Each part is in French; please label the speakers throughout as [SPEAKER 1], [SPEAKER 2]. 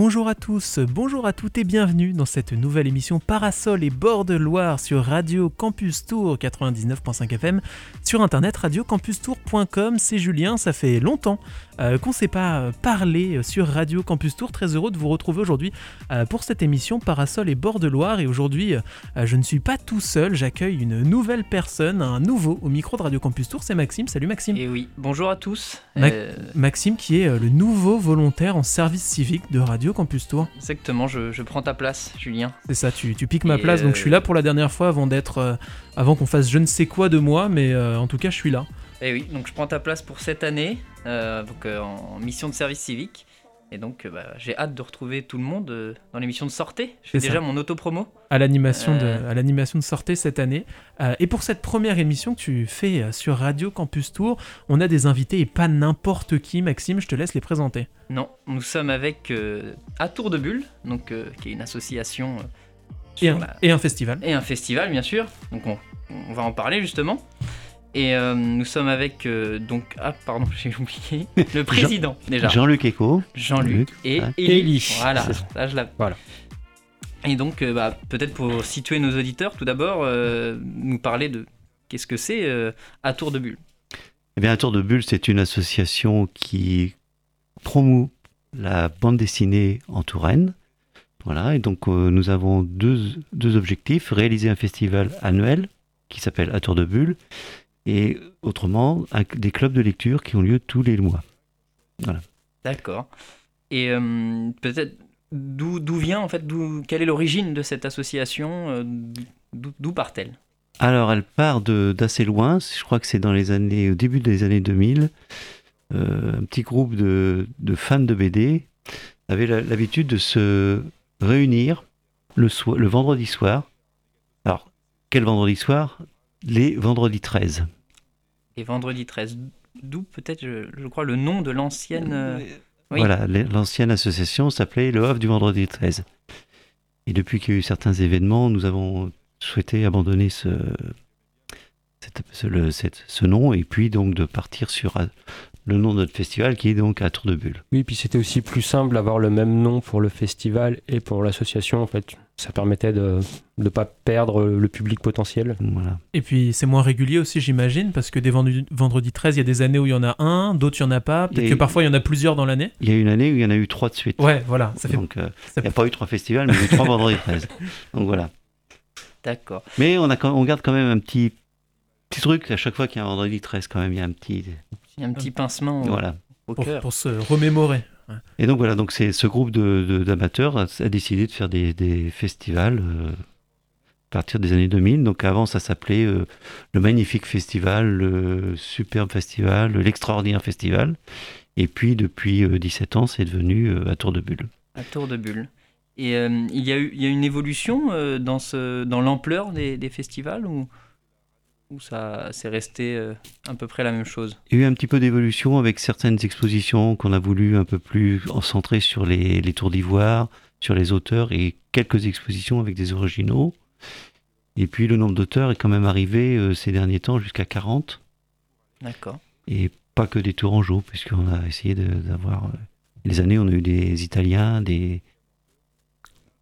[SPEAKER 1] Bonjour à tous, bonjour à toutes et bienvenue dans cette nouvelle émission Parasol et bord de Loire sur Radio Campus Tour 99.5 FM, sur internet radiocampustour.com. C'est Julien, ça fait longtemps euh, qu'on ne s'est pas parlé sur Radio Campus Tour. Très heureux de vous retrouver aujourd'hui euh, pour cette émission Parasol et bord de Loire. Et aujourd'hui, euh, je ne suis pas tout seul, j'accueille une nouvelle personne, un nouveau au micro de Radio Campus Tour, c'est Maxime. Salut Maxime.
[SPEAKER 2] Et oui, bonjour à tous.
[SPEAKER 1] Maxime qui est le nouveau volontaire en service civique de Radio Campus Tour.
[SPEAKER 2] Exactement, je, prends ta place, Julien.
[SPEAKER 1] C'est ça, tu, piques ma place, donc je suis là pour la dernière fois avant d'être, avant qu'on fasse je ne sais quoi de moi, mais en tout cas je suis là.
[SPEAKER 2] Et oui, donc je prends ta place pour cette année, euh, donc, euh, en mission de service civique. Et donc euh, bah, j'ai hâte de retrouver tout le monde dans l'émission de sortie. Je fais déjà mon auto-promo.
[SPEAKER 1] À l'animation de, à l'animation de sortie cette année. et pour cette première émission que tu fais sur Radio Campus Tour, on a des invités et pas n'importe qui. Maxime, je te laisse les présenter.
[SPEAKER 2] Non, nous sommes avec À Tour de Bulle, donc, qui est une association.
[SPEAKER 1] Et un, et un, festival.
[SPEAKER 2] Et un festival, bien sûr. Donc on, on va en parler justement. Et euh, nous sommes avec euh, donc ah pardon j'ai oublié. Le président déjà.
[SPEAKER 3] Jean-Luc Eco.
[SPEAKER 2] Jean-Luc et Élie. Voilà là je la voilà. Et donc euh, bah, peut-être pour situer nos auditeurs tout d'abord nous parler de qu'est-ce que c'est à Tour de Bulle.
[SPEAKER 3] Eh bien à Tour de Bulle c'est une association qui promoue la bande dessinée en Touraine. Voilà et donc nous avons deux, deux objectifs. Réaliser un festival annuel qui s'appelle À Tour de Bulle et autrement des clubs de lecture qui ont lieu tous les mois. Voilà.
[SPEAKER 2] D'accord. Et euh, peut-être d'où vient en fait, quelle est l'origine de cette association euh, D'où part-elle?
[SPEAKER 3] Alors elle part d'assez loin. Je crois que c'est dans les années, au début des années 2000. Euh, un petit groupe de, de, fans de BD avait l'habitude de se réunir le, le vendredi soir. Alors, quel vendredi soir? Les vendredis 13
[SPEAKER 2] et vendredi 13. D'où peut-être, je, crois, le nom de l'ancienne. Euh,
[SPEAKER 3] voilà, l'ancienne association s'appelait le Havre du vendredi 13. Et depuis qu'il y a eu certains événements, nous avons souhaité abandonner ce, ce, nom et puis donc de partir sur le nom de notre festival qui est donc à Tour de Bulle.
[SPEAKER 4] Oui, puis c'était aussi plus simple d'avoir le même nom pour le festival et pour l'association en fait. Ça permettait de ne pas perdre le public potentiel.
[SPEAKER 3] Voilà.
[SPEAKER 1] Et puis c'est moins régulier aussi j'imagine parce que des vendredis 13 il y a des années où il y en a un, d'autres il n'y en a pas, peut-être que parfois il y en a plusieurs dans l'année.
[SPEAKER 3] Il y a une année où il y en a eu trois de suite.
[SPEAKER 1] Ouais voilà.
[SPEAKER 3] Ça fait... Donc euh, il n'y a pas eu trois festivals mais il y a eu trois vendredis 13. Donc voilà.
[SPEAKER 2] D'accord.
[SPEAKER 3] Mais on, a, on garde quand même un petit petit truc, à chaque fois qu'il y a un vendredi 13, quand même, il y a un petit.
[SPEAKER 2] Il y a un petit pincement
[SPEAKER 3] voilà.
[SPEAKER 2] au
[SPEAKER 1] pour,
[SPEAKER 2] cœur.
[SPEAKER 1] Pour se remémorer.
[SPEAKER 3] Et donc voilà, donc c'est ce groupe d'amateurs de, a, décidé de faire des, des festivals euh, à partir des années 2000. Donc avant, ça s'appelait euh, le Magnifique Festival, le Superbe Festival, l'Extraordinaire Festival. Et puis depuis 17 euh, ans, c'est devenu à Tour de Bulle.
[SPEAKER 2] À Tour de Bulle. Et il, y a eu, il y a une évolution dans, ce, dans l'ampleur des, des festivals ou? Ou ça c'est resté euh, à peu près la même chose
[SPEAKER 3] Il y a eu un petit peu d'évolution avec certaines expositions qu'on a voulu un peu plus centrer sur les, les tours d'ivoire, sur les auteurs et quelques expositions avec des originaux. Et puis le nombre d'auteurs est quand même arrivé euh, ces derniers temps jusqu'à 40.
[SPEAKER 2] D'accord.
[SPEAKER 3] Et pas que des tourangeaux, puisqu'on a essayé d'avoir... Euh, les années, on a eu des Italiens, des,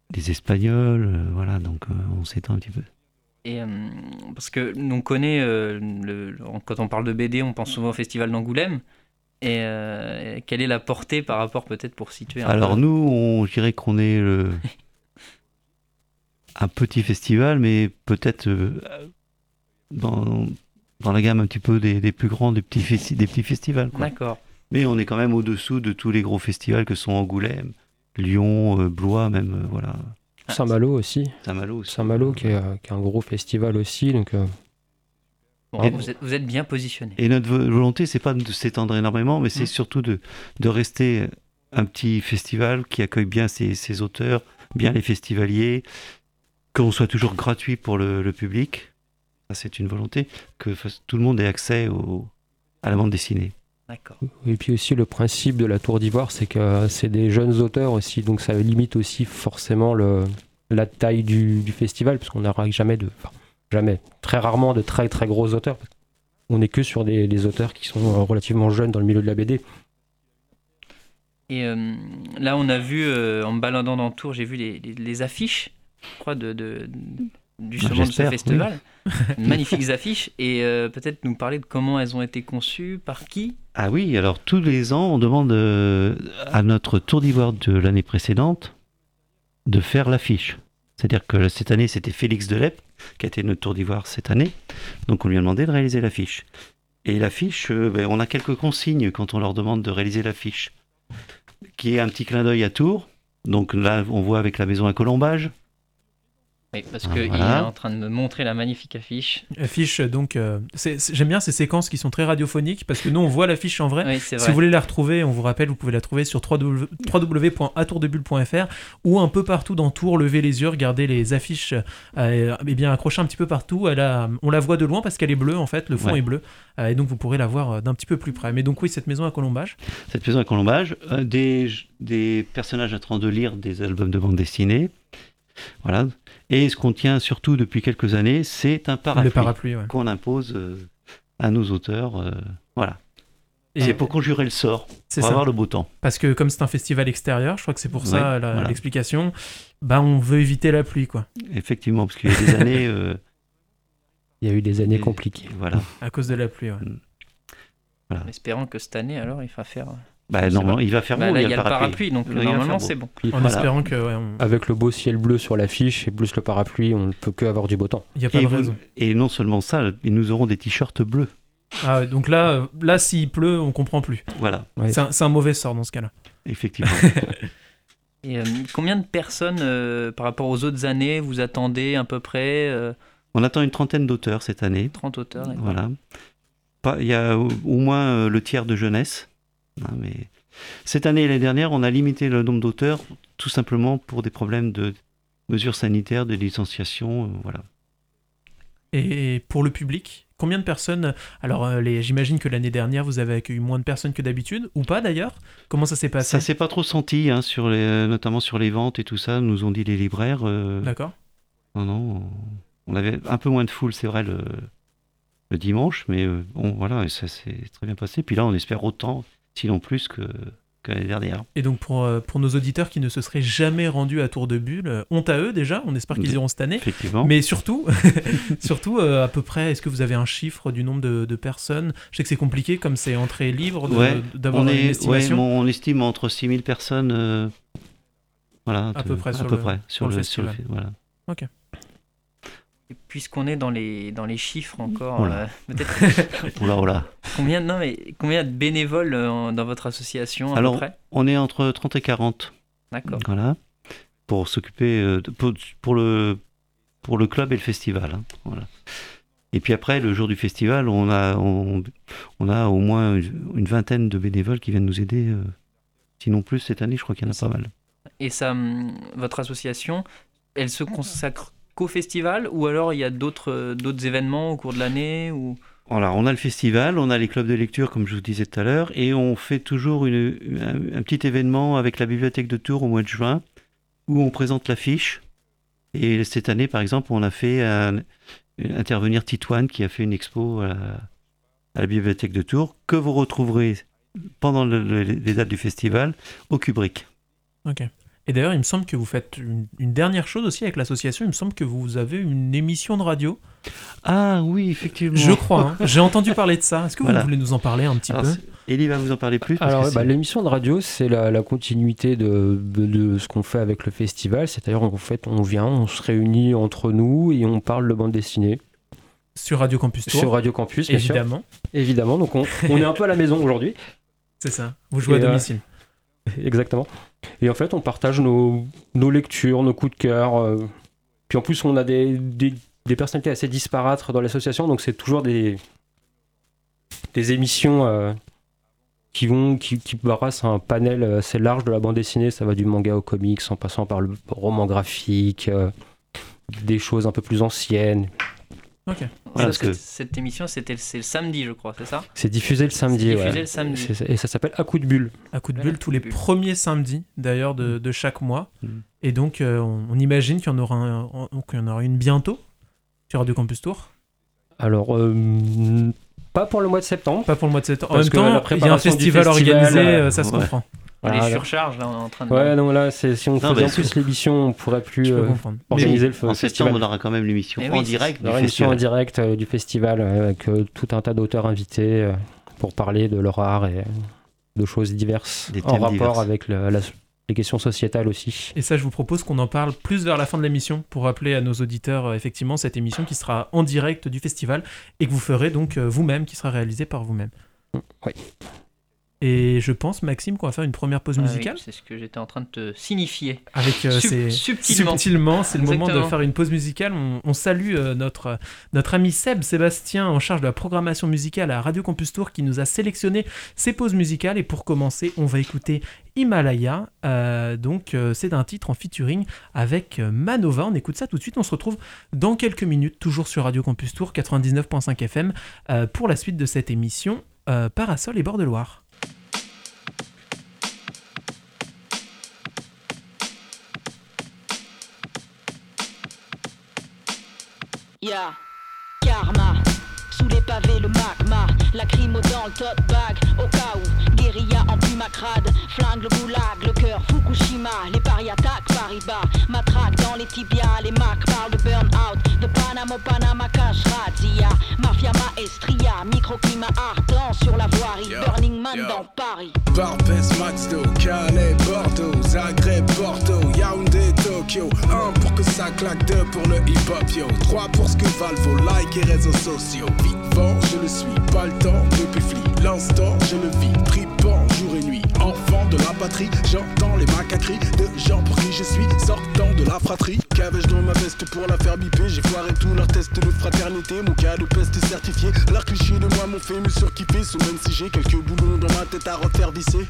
[SPEAKER 3] des Espagnols, voilà, donc on s'étend un petit peu.
[SPEAKER 2] Et, euh, parce que on connaît, euh, le, quand on parle de BD, on pense souvent au Festival d'Angoulême. Et euh, quelle est la portée par rapport peut-être pour situer un
[SPEAKER 3] Alors nous, on dirait qu'on est un petit festival, mais peut-être dans, dans, la gamme un petit peu des, plus grands des petits, des petits festivals.
[SPEAKER 2] D'accord.
[SPEAKER 3] Mais on est quand même au-dessous de tous les gros festivals que sont Angoulême, Lyon, Blois, même voilà.
[SPEAKER 4] Saint-Malo aussi.
[SPEAKER 3] Saint-Malo
[SPEAKER 4] Saint-Malo qui, est, un gros festival aussi. Donc, euh.
[SPEAKER 2] vous, êtes, bien positionné.
[SPEAKER 3] Et notre volonté, c'est pas de s'étendre énormément, mais c'est mmh. surtout de, de rester un petit festival qui accueille bien ses, auteurs, bien les festivaliers, qu'on soit toujours gratuit pour le, public. Ça, c'est une volonté, que tout le monde ait accès au, à la bande dessinée.
[SPEAKER 2] D'accord.
[SPEAKER 4] Et puis aussi le principe de la Tour d'Ivoire, c'est que c'est des jeunes auteurs aussi, donc ça limite aussi forcément le, la taille du, festival, parce qu'on n'aura jamais de, enfin, jamais, très rarement de très très gros auteurs. On n'est que sur des, auteurs qui sont relativement jeunes dans le milieu de la BD.
[SPEAKER 2] Et là, on a vu, en me baladant dans Tours, j'ai vu les, affiches, je crois, de, de, justement de ce festival. Magnifiques affiches. Et peut-être nous parler de comment elles ont été conçues, par qui?
[SPEAKER 3] Ah oui, alors tous les ans, on demande à notre tour d'ivoire de l'année précédente de faire l'affiche. C'est-à-dire que cette année, c'était Félix Delep qui a été notre tour d'ivoire cette année. Donc on lui a demandé de réaliser l'affiche. Et l'affiche, euh, ben, on a quelques consignes quand on leur demande de réaliser l'affiche, qui est un petit clin d'œil à Tours. Donc là, on voit avec la maison à colombage,
[SPEAKER 2] oui, parce qu'il est en train de me montrer la magnifique affiche.
[SPEAKER 1] Affiche, donc, euh, j'aime bien ces séquences qui sont très radiophoniques parce que nous, on voit l'affiche en vrai. si vous voulez la retrouver, on vous rappelle, vous pouvez la trouver sur www.atourdebulle.fr ou un peu partout dans Tours. Levez les yeux, regardez les affiches, euh, et bien accrochées un petit peu partout. Elle a, on la voit de loin parce qu'elle est bleue en fait, le fond est bleu, euh, et donc vous pourrez la voir d'un petit peu plus près. Mais donc, oui, cette maison à Colombage.
[SPEAKER 3] Cette maison à Colombage, des, des personnages en train de lire des albums de bande dessinée. Voilà. Et ce qu'on tient surtout depuis quelques années, c'est un parapluie, qu'on impose euh, à nos auteurs. Euh, voilà. C'est pour conjurer le sort, pour avoir le beau temps.
[SPEAKER 1] Parce que comme c'est un festival extérieur, je crois que c'est pour ça l'explication, bah on veut éviter la pluie. quoi.
[SPEAKER 3] Effectivement, parce qu'il y a des années... Euh,
[SPEAKER 4] il y a eu des années compliquées.
[SPEAKER 3] Voilà.
[SPEAKER 1] À cause de la pluie,
[SPEAKER 2] mm. En espérant que cette année, alors, il va faire...
[SPEAKER 3] Bah, normalement, il va faire
[SPEAKER 2] bah, il y a le parapluie, donc normalement c'est bon.
[SPEAKER 1] En espérant que.
[SPEAKER 4] Avec le beau ciel bleu sur l'affiche et plus le parapluie, on ne peut que avoir du beau temps.
[SPEAKER 1] Il y a pas
[SPEAKER 3] et
[SPEAKER 1] de raison.
[SPEAKER 3] Et non seulement ça, nous aurons des t-shirts bleus.
[SPEAKER 1] Ah, donc là, là s'il pleut, on comprend plus.
[SPEAKER 3] Voilà.
[SPEAKER 1] C'est un, mauvais sort dans ce cas-là.
[SPEAKER 3] Effectivement.
[SPEAKER 2] et euh, combien de personnes euh, par rapport aux autres années vous attendez à peu près euh
[SPEAKER 3] On attend une trentaine d'auteurs cette année.
[SPEAKER 2] 30 auteurs,
[SPEAKER 3] Voilà. Il y a au moins le tiers de jeunesse. Hein, mais cette année et l'année dernière, on a limité le nombre d'auteurs tout simplement pour des problèmes de mesures sanitaires, de licenciation, euh, voilà.
[SPEAKER 1] Et pour le public, combien de personnes Alors, euh, j'imagine que l'année dernière, vous avez accueilli moins de personnes que d'habitude, ou pas d'ailleurs? Comment ça s'est passé?
[SPEAKER 3] Ça s'est pas trop senti, hein, sur les, notamment sur les ventes et tout ça, nous ont dit les libraires. Euh,
[SPEAKER 1] D'accord.
[SPEAKER 3] Non, non, on avait un peu moins de foule, c'est vrai, le, le dimanche, mais bon, voilà, ça s'est très bien passé. Puis là, on espère autant sinon plus que, l'année dernière.
[SPEAKER 1] Et donc pour, euh, pour nos auditeurs qui ne se seraient jamais rendus à Tour de Bulle, euh, honte à eux déjà, on espère qu'ils iront cette année.
[SPEAKER 3] Effectivement.
[SPEAKER 1] Mais surtout, surtout euh, à peu près, est-ce que vous avez un chiffre du nombre de, personnes? Je sais que c'est compliqué comme c'est entrée libre d'avoir une estimation.
[SPEAKER 3] on estime entre 6000 personnes. voilà,
[SPEAKER 1] à peu près,
[SPEAKER 3] à
[SPEAKER 1] sur,
[SPEAKER 3] peu
[SPEAKER 1] le,
[SPEAKER 3] près sur, le, voilà.
[SPEAKER 1] Ok
[SPEAKER 2] puisqu'on est dans les, dans les chiffres encore,
[SPEAKER 3] euh, peut-être.
[SPEAKER 2] Combien, non, mais combien de bénévoles euh, dans votre association à
[SPEAKER 3] Alors,
[SPEAKER 2] peu près
[SPEAKER 3] on est entre 30 et 40.
[SPEAKER 2] D'accord.
[SPEAKER 3] Voilà. Pour s'occuper, euh, pour, pour, le, pour le club et le festival. Hein, voilà. Et puis après, le jour du festival, on a, on, on a au moins une vingtaine de bénévoles qui viennent nous aider. sinon plus, cette année, je crois qu'il y en a pas mal.
[SPEAKER 2] Et ça, hum, votre association, elle se consacre qu'au festival ou alors il y a d'autres euh, d'autres événements au cours de l'année ou?
[SPEAKER 3] Alors, on a le festival, on a les clubs de lecture, comme je vous disais tout à l'heure, et on fait toujours une, un, petit événement avec la bibliothèque de Tours au mois de juin, où on présente l'affiche. Et cette année, par exemple, on a fait intervenir Titouane, qui a fait une expo à la, bibliothèque de Tours, que vous retrouverez pendant les dates du festival au Kubrick.
[SPEAKER 1] Ok. Et d'ailleurs, il me semble que vous faites une, dernière chose aussi avec l'association. Il me semble que vous avez une émission de radio.
[SPEAKER 3] Ah oui, effectivement.
[SPEAKER 1] Je crois. Hein. J'ai entendu parler de ça. Est-ce que vous voulez nous en parler un petit peu
[SPEAKER 3] Elie va vous en parler plus.
[SPEAKER 4] Alors, bah, l'émission de radio, c'est la, continuité de, de, ce qu'on fait avec le festival. C'est-à-dire, en fait, on vient, on se réunit entre nous et on parle de bande dessinée.
[SPEAKER 1] Sur Radio Campus Tour.
[SPEAKER 4] Sur Radio Campus,
[SPEAKER 1] évidemment.
[SPEAKER 4] Évidemment. Donc, on, on, est un peu à la maison aujourd'hui.
[SPEAKER 1] C'est ça. Vous jouez à euh, domicile.
[SPEAKER 4] Exactement. Et en fait, on partage nos, lectures, nos coups de cœur. Euh. Puis en plus, on a des, des, des personnalités assez disparates dans l'association, donc c'est toujours des, des émissions euh, qui vont qui, qui brassent un panel assez large de la bande dessinée. Ça va du manga au comics, en passant par le roman graphique, euh, des choses un peu plus anciennes.
[SPEAKER 2] Ok. Parce que cette émission, c'était le samedi, je crois, c'est ça
[SPEAKER 4] C'est diffusé le samedi.
[SPEAKER 2] Diffusé le samedi.
[SPEAKER 4] Et ça s'appelle À coup de bulle.
[SPEAKER 1] À coup de bulle, tous les premiers samedis, d'ailleurs, de, de, chaque mois. Mm. Et donc, euh, on, imagine qu'il y, en aura y en aura une bientôt sur Radio Campus Tour.
[SPEAKER 4] Alors, euh, pas pour le mois de septembre.
[SPEAKER 1] Pas pour le mois de septembre. En même temps, il y a un festival, organisé, euh, ça se comprend.
[SPEAKER 2] Les surcharges, là, on est en train de.
[SPEAKER 4] Ouais, non, là, si on faisait en plus l'émission, on pourrait plus euh, organiser le
[SPEAKER 3] en festival. on aura quand même l'émission en direct. L'émission
[SPEAKER 4] en direct du festival avec tout un tas d'auteurs invités pour parler de leur art et de choses diverses en rapport avec les questions sociétales aussi.
[SPEAKER 1] Et ça, je vous propose qu'on en parle plus vers la fin de l'émission pour rappeler à nos auditeurs effectivement cette émission qui sera en direct du festival et que vous ferez donc vous-même, qui sera réalisée par vous-même.
[SPEAKER 4] Oui.
[SPEAKER 1] Et je pense, Maxime, qu'on va faire une première pause ah musicale.
[SPEAKER 2] c'est ce que j'étais en train de te signifier.
[SPEAKER 1] Avec euh, subtilement. c'est le moment de faire une pause musicale. On, salue euh, notre, notre ami Seb Sébastien en charge de la programmation musicale à Radio Campus Tour qui nous a sélectionné ces pauses musicales. Et pour commencer, on va écouter Himalaya. Euh, donc, c'est un titre en featuring avec Manova. On écoute ça tout de suite. On se retrouve dans quelques minutes, toujours sur Radio Campus Tour 99.5 FM, pour la suite de cette émission Parasol et Bord de Loire.
[SPEAKER 5] Yeah, karma. Sous les pavés, le magma. Lacrymo dans le tote bag. Au cas où, guérilla en macrade. Flingue le goulag, le cœur Fukushima. Les paris attaquent Matraque dans les tibias. Les macs parlent de burn-out. De Panama au Panama Cash Razzia. Mafia maestria. Microclimat ardent sur la voirie. Burning Man dans Paris.
[SPEAKER 6] Barbès, Maxdo, Calais, Bordeaux, Zagreb, Porto, Yaoundé, Tokyo. Un pour que ça claque, deux pour le hip-hop, yo. Trois pour ce que valent vos likes et réseaux sociaux. Vivant, je le suis, pas le temps de fli. L'instant, je le vis, tripant jour et nuit. Enfant de la patrie, j'entends les macaqueries de gens pour qui je suis sortant de la fratrie. Qu'avais-je dans ma veste pour la faire biper? J'ai foiré tous leurs tests de fraternité. Mon cas de peste certifié. Leurs clichés de moi m'ont fait me surkiffer. Sous même si j'ai quelques boulons dans ma tête à refaire visser.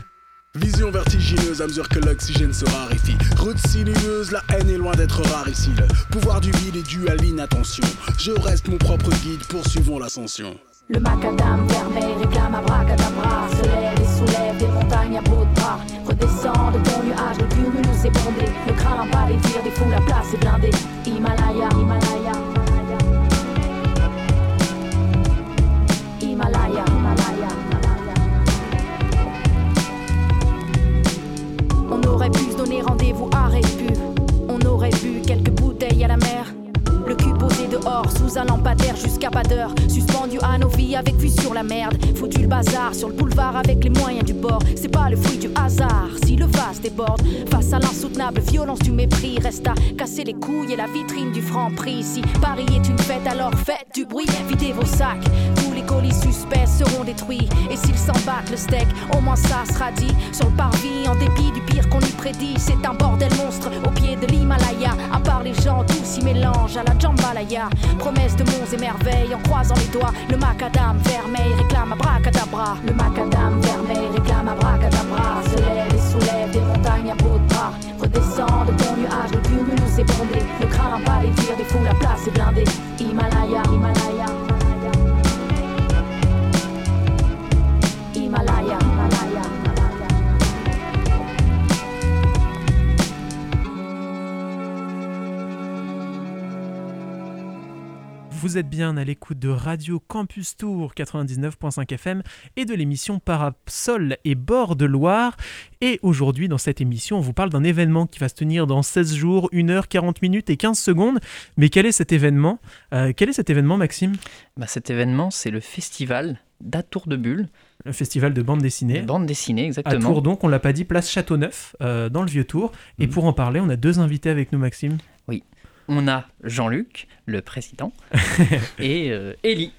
[SPEAKER 6] Vision vertigineuse à mesure que l'oxygène se raréfie. Route sinueuse, la haine est loin d'être rare ici. Le pouvoir du vide est dû à l'inattention. Je reste mon propre guide, poursuivons l'ascension.
[SPEAKER 5] Le macadam vermeil réclame abracadabra Se lève et soulève des montagnes à bout de bras De ton nuage, le cumulus est bondé Ne crains pas les tirs des fous, la place est blindée. Himalaya, Himalaya. Himalaya, Himalaya. On aurait pu se donner rendez-vous à Répu On aurait bu quelques bouteilles à la mer. le dehors, sous un lampadaire jusqu'à pas d'heure. Suspendu à nos vies avec vue sur la merde. Foutu le bazar sur le boulevard avec les moyens du bord. C'est pas le fruit du hasard si le vase déborde. Face à l'insoutenable violence du mépris, reste à casser les couilles et la vitrine du franc prix. Si Paris est une fête, alors faites du bruit, videz vos sacs. Tous les colis suspects seront détruits. Et s'ils s'en battent le steak, au moins ça sera dit. Sur le parvis, en dépit du pire qu'on y prédit, c'est un bordel monstre au pied de l'Himalaya. À part les gens, tout s'y mélange à la jambalaya. Promesse de monts et merveilles en croisant les doigts. Le macadam vermeil réclame abracadabra. Le macadam vermeil réclame abracadabra. Se lève et soulève des montagnes à de bras. Redescend de ton nuage, le cumulus est bondé. Ne crains pas les tirs des fous, la place est blindée. Himalaya. Himalaya.
[SPEAKER 1] Vous êtes bien à l'écoute de Radio Campus Tour 99.5 FM et de l'émission Parasol et Bord de Loire. Et aujourd'hui, dans cette émission, on vous parle d'un événement qui va se tenir dans 16 jours, 1 heure, 40 minutes et 15 secondes. Mais quel est cet événement? Euh, Quel est cet événement, Maxime?
[SPEAKER 2] Bah, Cet événement, c'est le festival d'Atour de Bulle.
[SPEAKER 1] Le festival de bande dessinée.
[SPEAKER 2] Bande dessinée, exactement.
[SPEAKER 1] À Tours, donc, on l'a pas dit, place Châteauneuf, euh, dans le vieux Tour. Et mm. pour en parler, on a deux invités avec nous, Maxime.
[SPEAKER 2] Oui on a Jean-Luc, le président, et euh, Élie,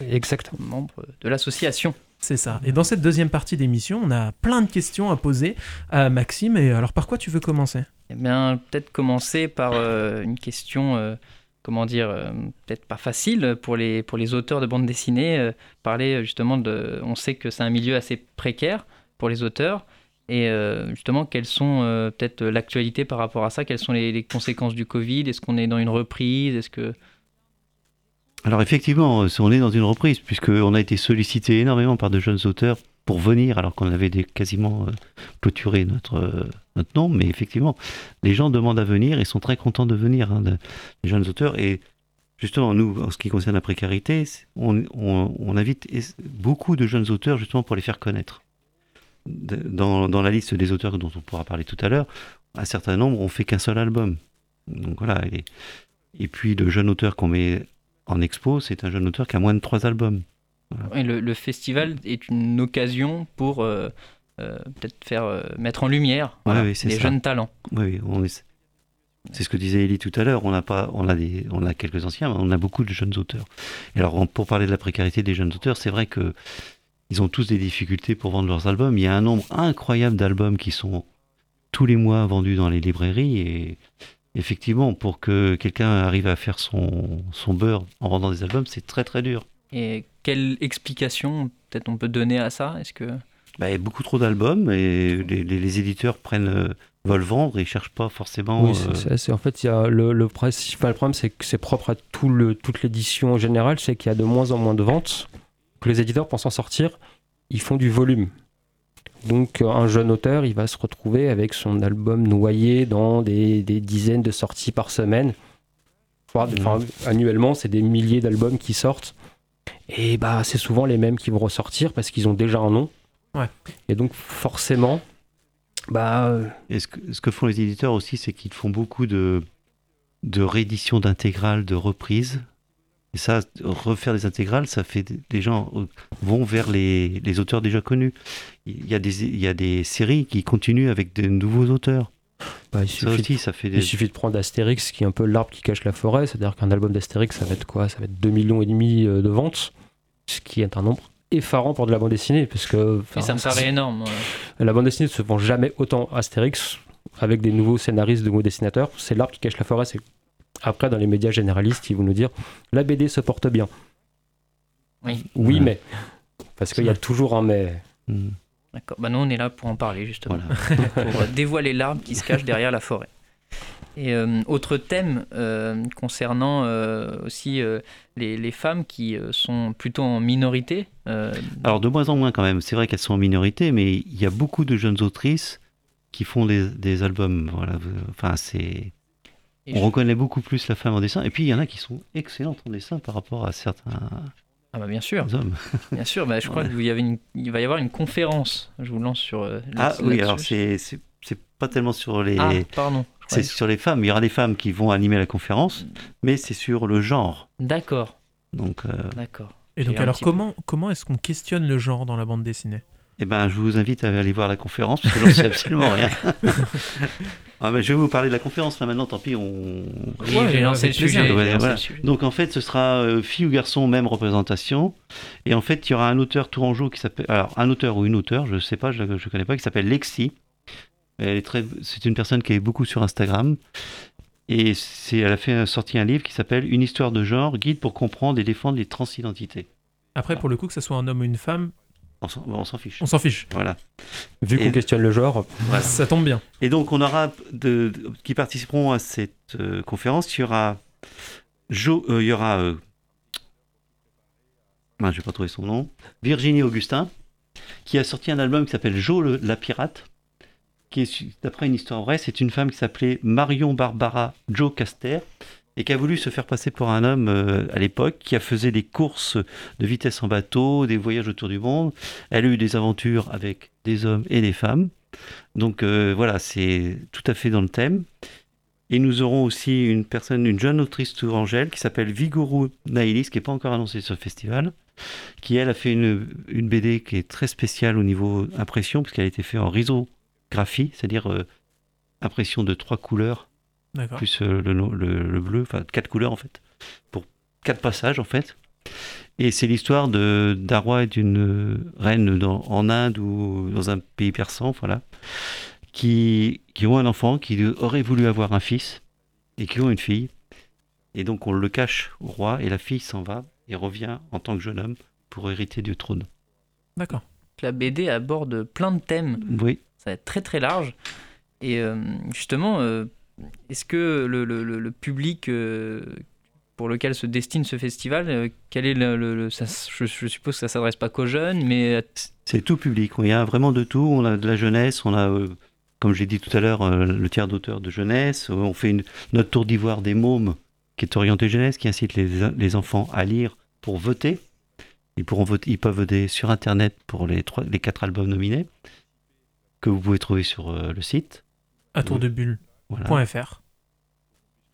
[SPEAKER 4] exactement,
[SPEAKER 2] membre de l'association.
[SPEAKER 1] C'est ça. Et dans cette deuxième partie d'émission, on a plein de questions à poser à Maxime. Et alors, par quoi tu veux commencer?
[SPEAKER 2] Eh bien, peut-être commencer par euh, une question, euh, comment dire, peut-être pas facile pour les, pour les auteurs de bande dessinée. parler justement de. On sait que c'est un milieu assez précaire pour les auteurs. Et euh, justement, quelles sont euh, peut-être l'actualité par rapport à ça? Quelles sont les, conséquences du Covid? Est-ce qu'on est dans une reprise? Est-ce que
[SPEAKER 3] alors effectivement, on est dans une reprise puisqu'on a été sollicité énormément par de jeunes auteurs pour venir alors qu'on avait quasiment euh, clôturé notre, nom. Mais effectivement, les gens demandent à venir et sont très contents de venir, hein, les jeunes auteurs. Et justement, nous, en ce qui concerne la précarité, on invite beaucoup de jeunes auteurs justement pour les faire connaître dans, dans, la liste des auteurs dont on pourra parler tout à l'heure, un certain nombre ont fait qu'un seul album. Donc voilà. Et, et puis le jeune auteur qu'on met en expo, c'est un jeune auteur qui a moins de trois albums.
[SPEAKER 2] le, festival est une occasion pour euh, euh, peut-être faire euh, mettre en lumière les jeunes talents.
[SPEAKER 3] Oui, c'est ce que disait Elie tout à l'heure. On a pas, on a des, on a quelques anciens, mais on a beaucoup de jeunes auteurs. Et alors, pour parler de la précarité des jeunes auteurs, c'est vrai que ils ont tous des difficultés pour vendre leurs albums. Il y a un nombre incroyable d'albums qui sont tous les mois vendus dans les librairies et effectivement, pour que quelqu'un arrive à faire son, son beurre en vendant des albums, c'est très très dur.
[SPEAKER 2] Et quelle explication peut-être on peut donner à ça? Est-ce que
[SPEAKER 3] bah, il y a beaucoup trop d'albums et les, éditeurs prennent euh, veulent vendre et cherchent pas forcément. Oui,
[SPEAKER 4] euh, c'est, en fait, il y a le, le principal problème, c'est que c'est propre à tout le, toute l'édition en général, c'est qu'il y a de moins en moins de ventes. Que les éditeurs, pour s'en sortir, ils font du volume. Donc un jeune auteur, il va se retrouver avec son album noyé dans des, dizaines de sorties par semaine. Enfin, annuellement, c'est des milliers d'albums qui sortent. Et bah, c'est souvent les mêmes qui vont ressortir parce qu'ils ont déjà un nom. Et donc forcément, bah. Euh,
[SPEAKER 3] Et ce que, ce que font les éditeurs aussi, c'est qu'ils font beaucoup de, de rééditions d'intégrales, de reprises. Et ça, refaire des intégrales, ça fait des gens vont vers les, les auteurs déjà connus. Il y, a des, il y a des séries qui continuent avec de nouveaux auteurs.
[SPEAKER 4] Bah, il, suffit aussi, ça fait il suffit de prendre Astérix, qui est un peu l'arbre qui cache la forêt. C'est-à-dire qu'un album d'Astérix, ça va être quoi? Ça va être 2 millions et demi euh, de ventes, ce qui est un nombre effarant pour de la bande dessinée. Parce que,
[SPEAKER 2] ça me paraît énorme.
[SPEAKER 4] La bande dessinée ne se vend jamais autant Astérix avec des nouveaux scénaristes, de nouveaux dessinateurs. C'est l'arbre qui cache la forêt, c'est après, dans les médias généralistes, ils vont nous dire la BD se porte bien.
[SPEAKER 2] Oui.
[SPEAKER 4] Oui, mais. Parce qu'il y a toujours un mais.
[SPEAKER 2] Hmm. D'accord. Bah, nous, on est là pour en parler, justement. pour dévoiler l'arbre qui se cache derrière la forêt. Et euh, autre thème euh, concernant euh, aussi les, les, femmes qui sont plutôt en minorité.
[SPEAKER 3] Alors de moins en moins quand même, c'est vrai qu'elles sont en minorité, mais il y a beaucoup de jeunes autrices qui font des, des albums. Voilà. Enfin, c'est on reconnaît beaucoup plus la femme en dessin. Et puis il y en a qui sont excellentes en dessin par rapport à certains.
[SPEAKER 2] Ah bah bien sûr.
[SPEAKER 3] Hommes.
[SPEAKER 2] bien sûr, bah, je crois qu'il y avait il va y avoir une conférence. Je vous lance sur. Euh,
[SPEAKER 3] ah oui, alors c'est pas tellement sur les.
[SPEAKER 2] Ah, pardon.
[SPEAKER 3] C'est sur les femmes. Il y aura des femmes qui vont animer la conférence, mais c'est sur le genre.
[SPEAKER 2] D'accord.
[SPEAKER 3] Donc. Euh,
[SPEAKER 2] D'accord.
[SPEAKER 1] Et donc alors comment comment est-ce qu'on questionne le genre dans la bande dessinée?
[SPEAKER 3] Eh ben, je vous invite à aller voir la conférence parce que j'en sais absolument rien. ah, mais je vais vous parler de la conférence là maintenant. Tant pis, on.
[SPEAKER 2] Oui, j'ai lancé le sujet.
[SPEAKER 3] Donc en fait, ce sera euh, fille ou garçon, même représentation. Et en fait, il y aura un auteur tourangeau qui s'appelle, alors un auteur ou une auteure, je ne sais pas, je ne connais pas, qui s'appelle Lexi. Elle est très, c'est une personne qui est beaucoup sur Instagram. Et c'est, elle a fait sorti un livre qui s'appelle Une histoire de genre, guide pour comprendre et défendre les transidentités.
[SPEAKER 1] Après, pour le coup, que ce soit un homme ou une femme,
[SPEAKER 3] on s'en fiche.
[SPEAKER 1] On s'en fiche.
[SPEAKER 3] Voilà.
[SPEAKER 4] Vu qu'on questionne le genre,
[SPEAKER 1] ça tombe bien.
[SPEAKER 3] Et donc, on aura de, qui participeront à cette euh, conférence. Il y aura Jo, euh, il y aura. Euh, ah, je vais pas trouver son nom. Virginie Augustin, qui a sorti un album qui s'appelle Jo la pirate, qui est d'après une histoire vraie. C'est une femme qui s'appelait Marion Barbara Jo Caster et qui a voulu se faire passer pour un homme euh, à l'époque, qui a fait des courses de vitesse en bateau, des voyages autour du monde. Elle a eu des aventures avec des hommes et des femmes. Donc euh, voilà, c'est tout à fait dans le thème. Et nous aurons aussi une personne, une jeune autrice tourangelle qui s'appelle Vigoro Naïlis, qui n'est pas encore annoncée sur le festival, qui elle a fait une, une BD qui est très spéciale au niveau impression, puisqu'elle a été faite en risographie, c'est-à-dire euh, impression de trois couleurs plus euh, le, le, bleu, enfin quatre couleurs en fait, pour quatre passages en fait. Et c'est l'histoire de d'un roi et d'une reine dans, en Inde ou dans un pays persan, voilà, qui, qui ont un enfant, qui aurait voulu avoir un fils et qui ont une fille. Et donc on le cache au roi et la fille s'en va et revient en tant que jeune homme pour hériter du trône.
[SPEAKER 1] D'accord.
[SPEAKER 2] La BD aborde plein de thèmes.
[SPEAKER 3] Oui.
[SPEAKER 2] Ça va être très très large. Et euh, justement, euh, est-ce que le, public euh, pour lequel se destine ce festival, euh, quel est le, je, suppose que ça s'adresse pas qu'aux jeunes, mais
[SPEAKER 3] c'est tout public. Il y a vraiment de tout. On a de la jeunesse, on a, euh, comme j'ai dit tout à l'heure, le tiers d'auteur de jeunesse. On fait une, notre tour d'ivoire des mômes qui est orienté jeunesse, qui incite les, enfants à lire pour voter. Ils, pourront voter, ils peuvent voter sur Internet pour les, trois, les quatre albums nominés. que vous pouvez trouver sur le site.
[SPEAKER 1] À tour de bulle.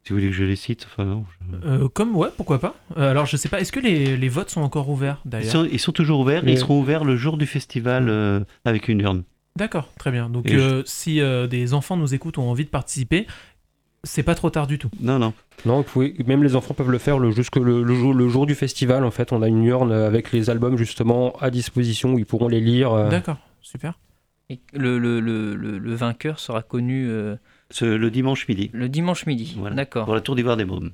[SPEAKER 3] Si vous voulez que je les cite, enfin non.
[SPEAKER 1] Euh, comme, ouais, pourquoi pas. Euh, alors, je sais pas, est-ce que les, les, votes sont encore ouverts d'ailleurs
[SPEAKER 3] ils, sont toujours ouverts, et ils seront ouverts le jour du festival euh, avec une urne.
[SPEAKER 1] D'accord, très bien. Donc, si des enfants nous écoutent ont envie de participer, c'est pas trop tard du tout.
[SPEAKER 3] Non, non.
[SPEAKER 4] Non, vous pouvez, même les enfants peuvent le faire le, jusque le, le, jour, le jour du festival. En fait, on a une urne avec les albums justement à disposition où ils pourront les lire.
[SPEAKER 1] D'accord, super.
[SPEAKER 2] Et le, le, vainqueur sera connu
[SPEAKER 3] le dimanche midi.
[SPEAKER 2] Le dimanche midi, d'accord.
[SPEAKER 3] Pour la Tour d'Ivoire des Mômes.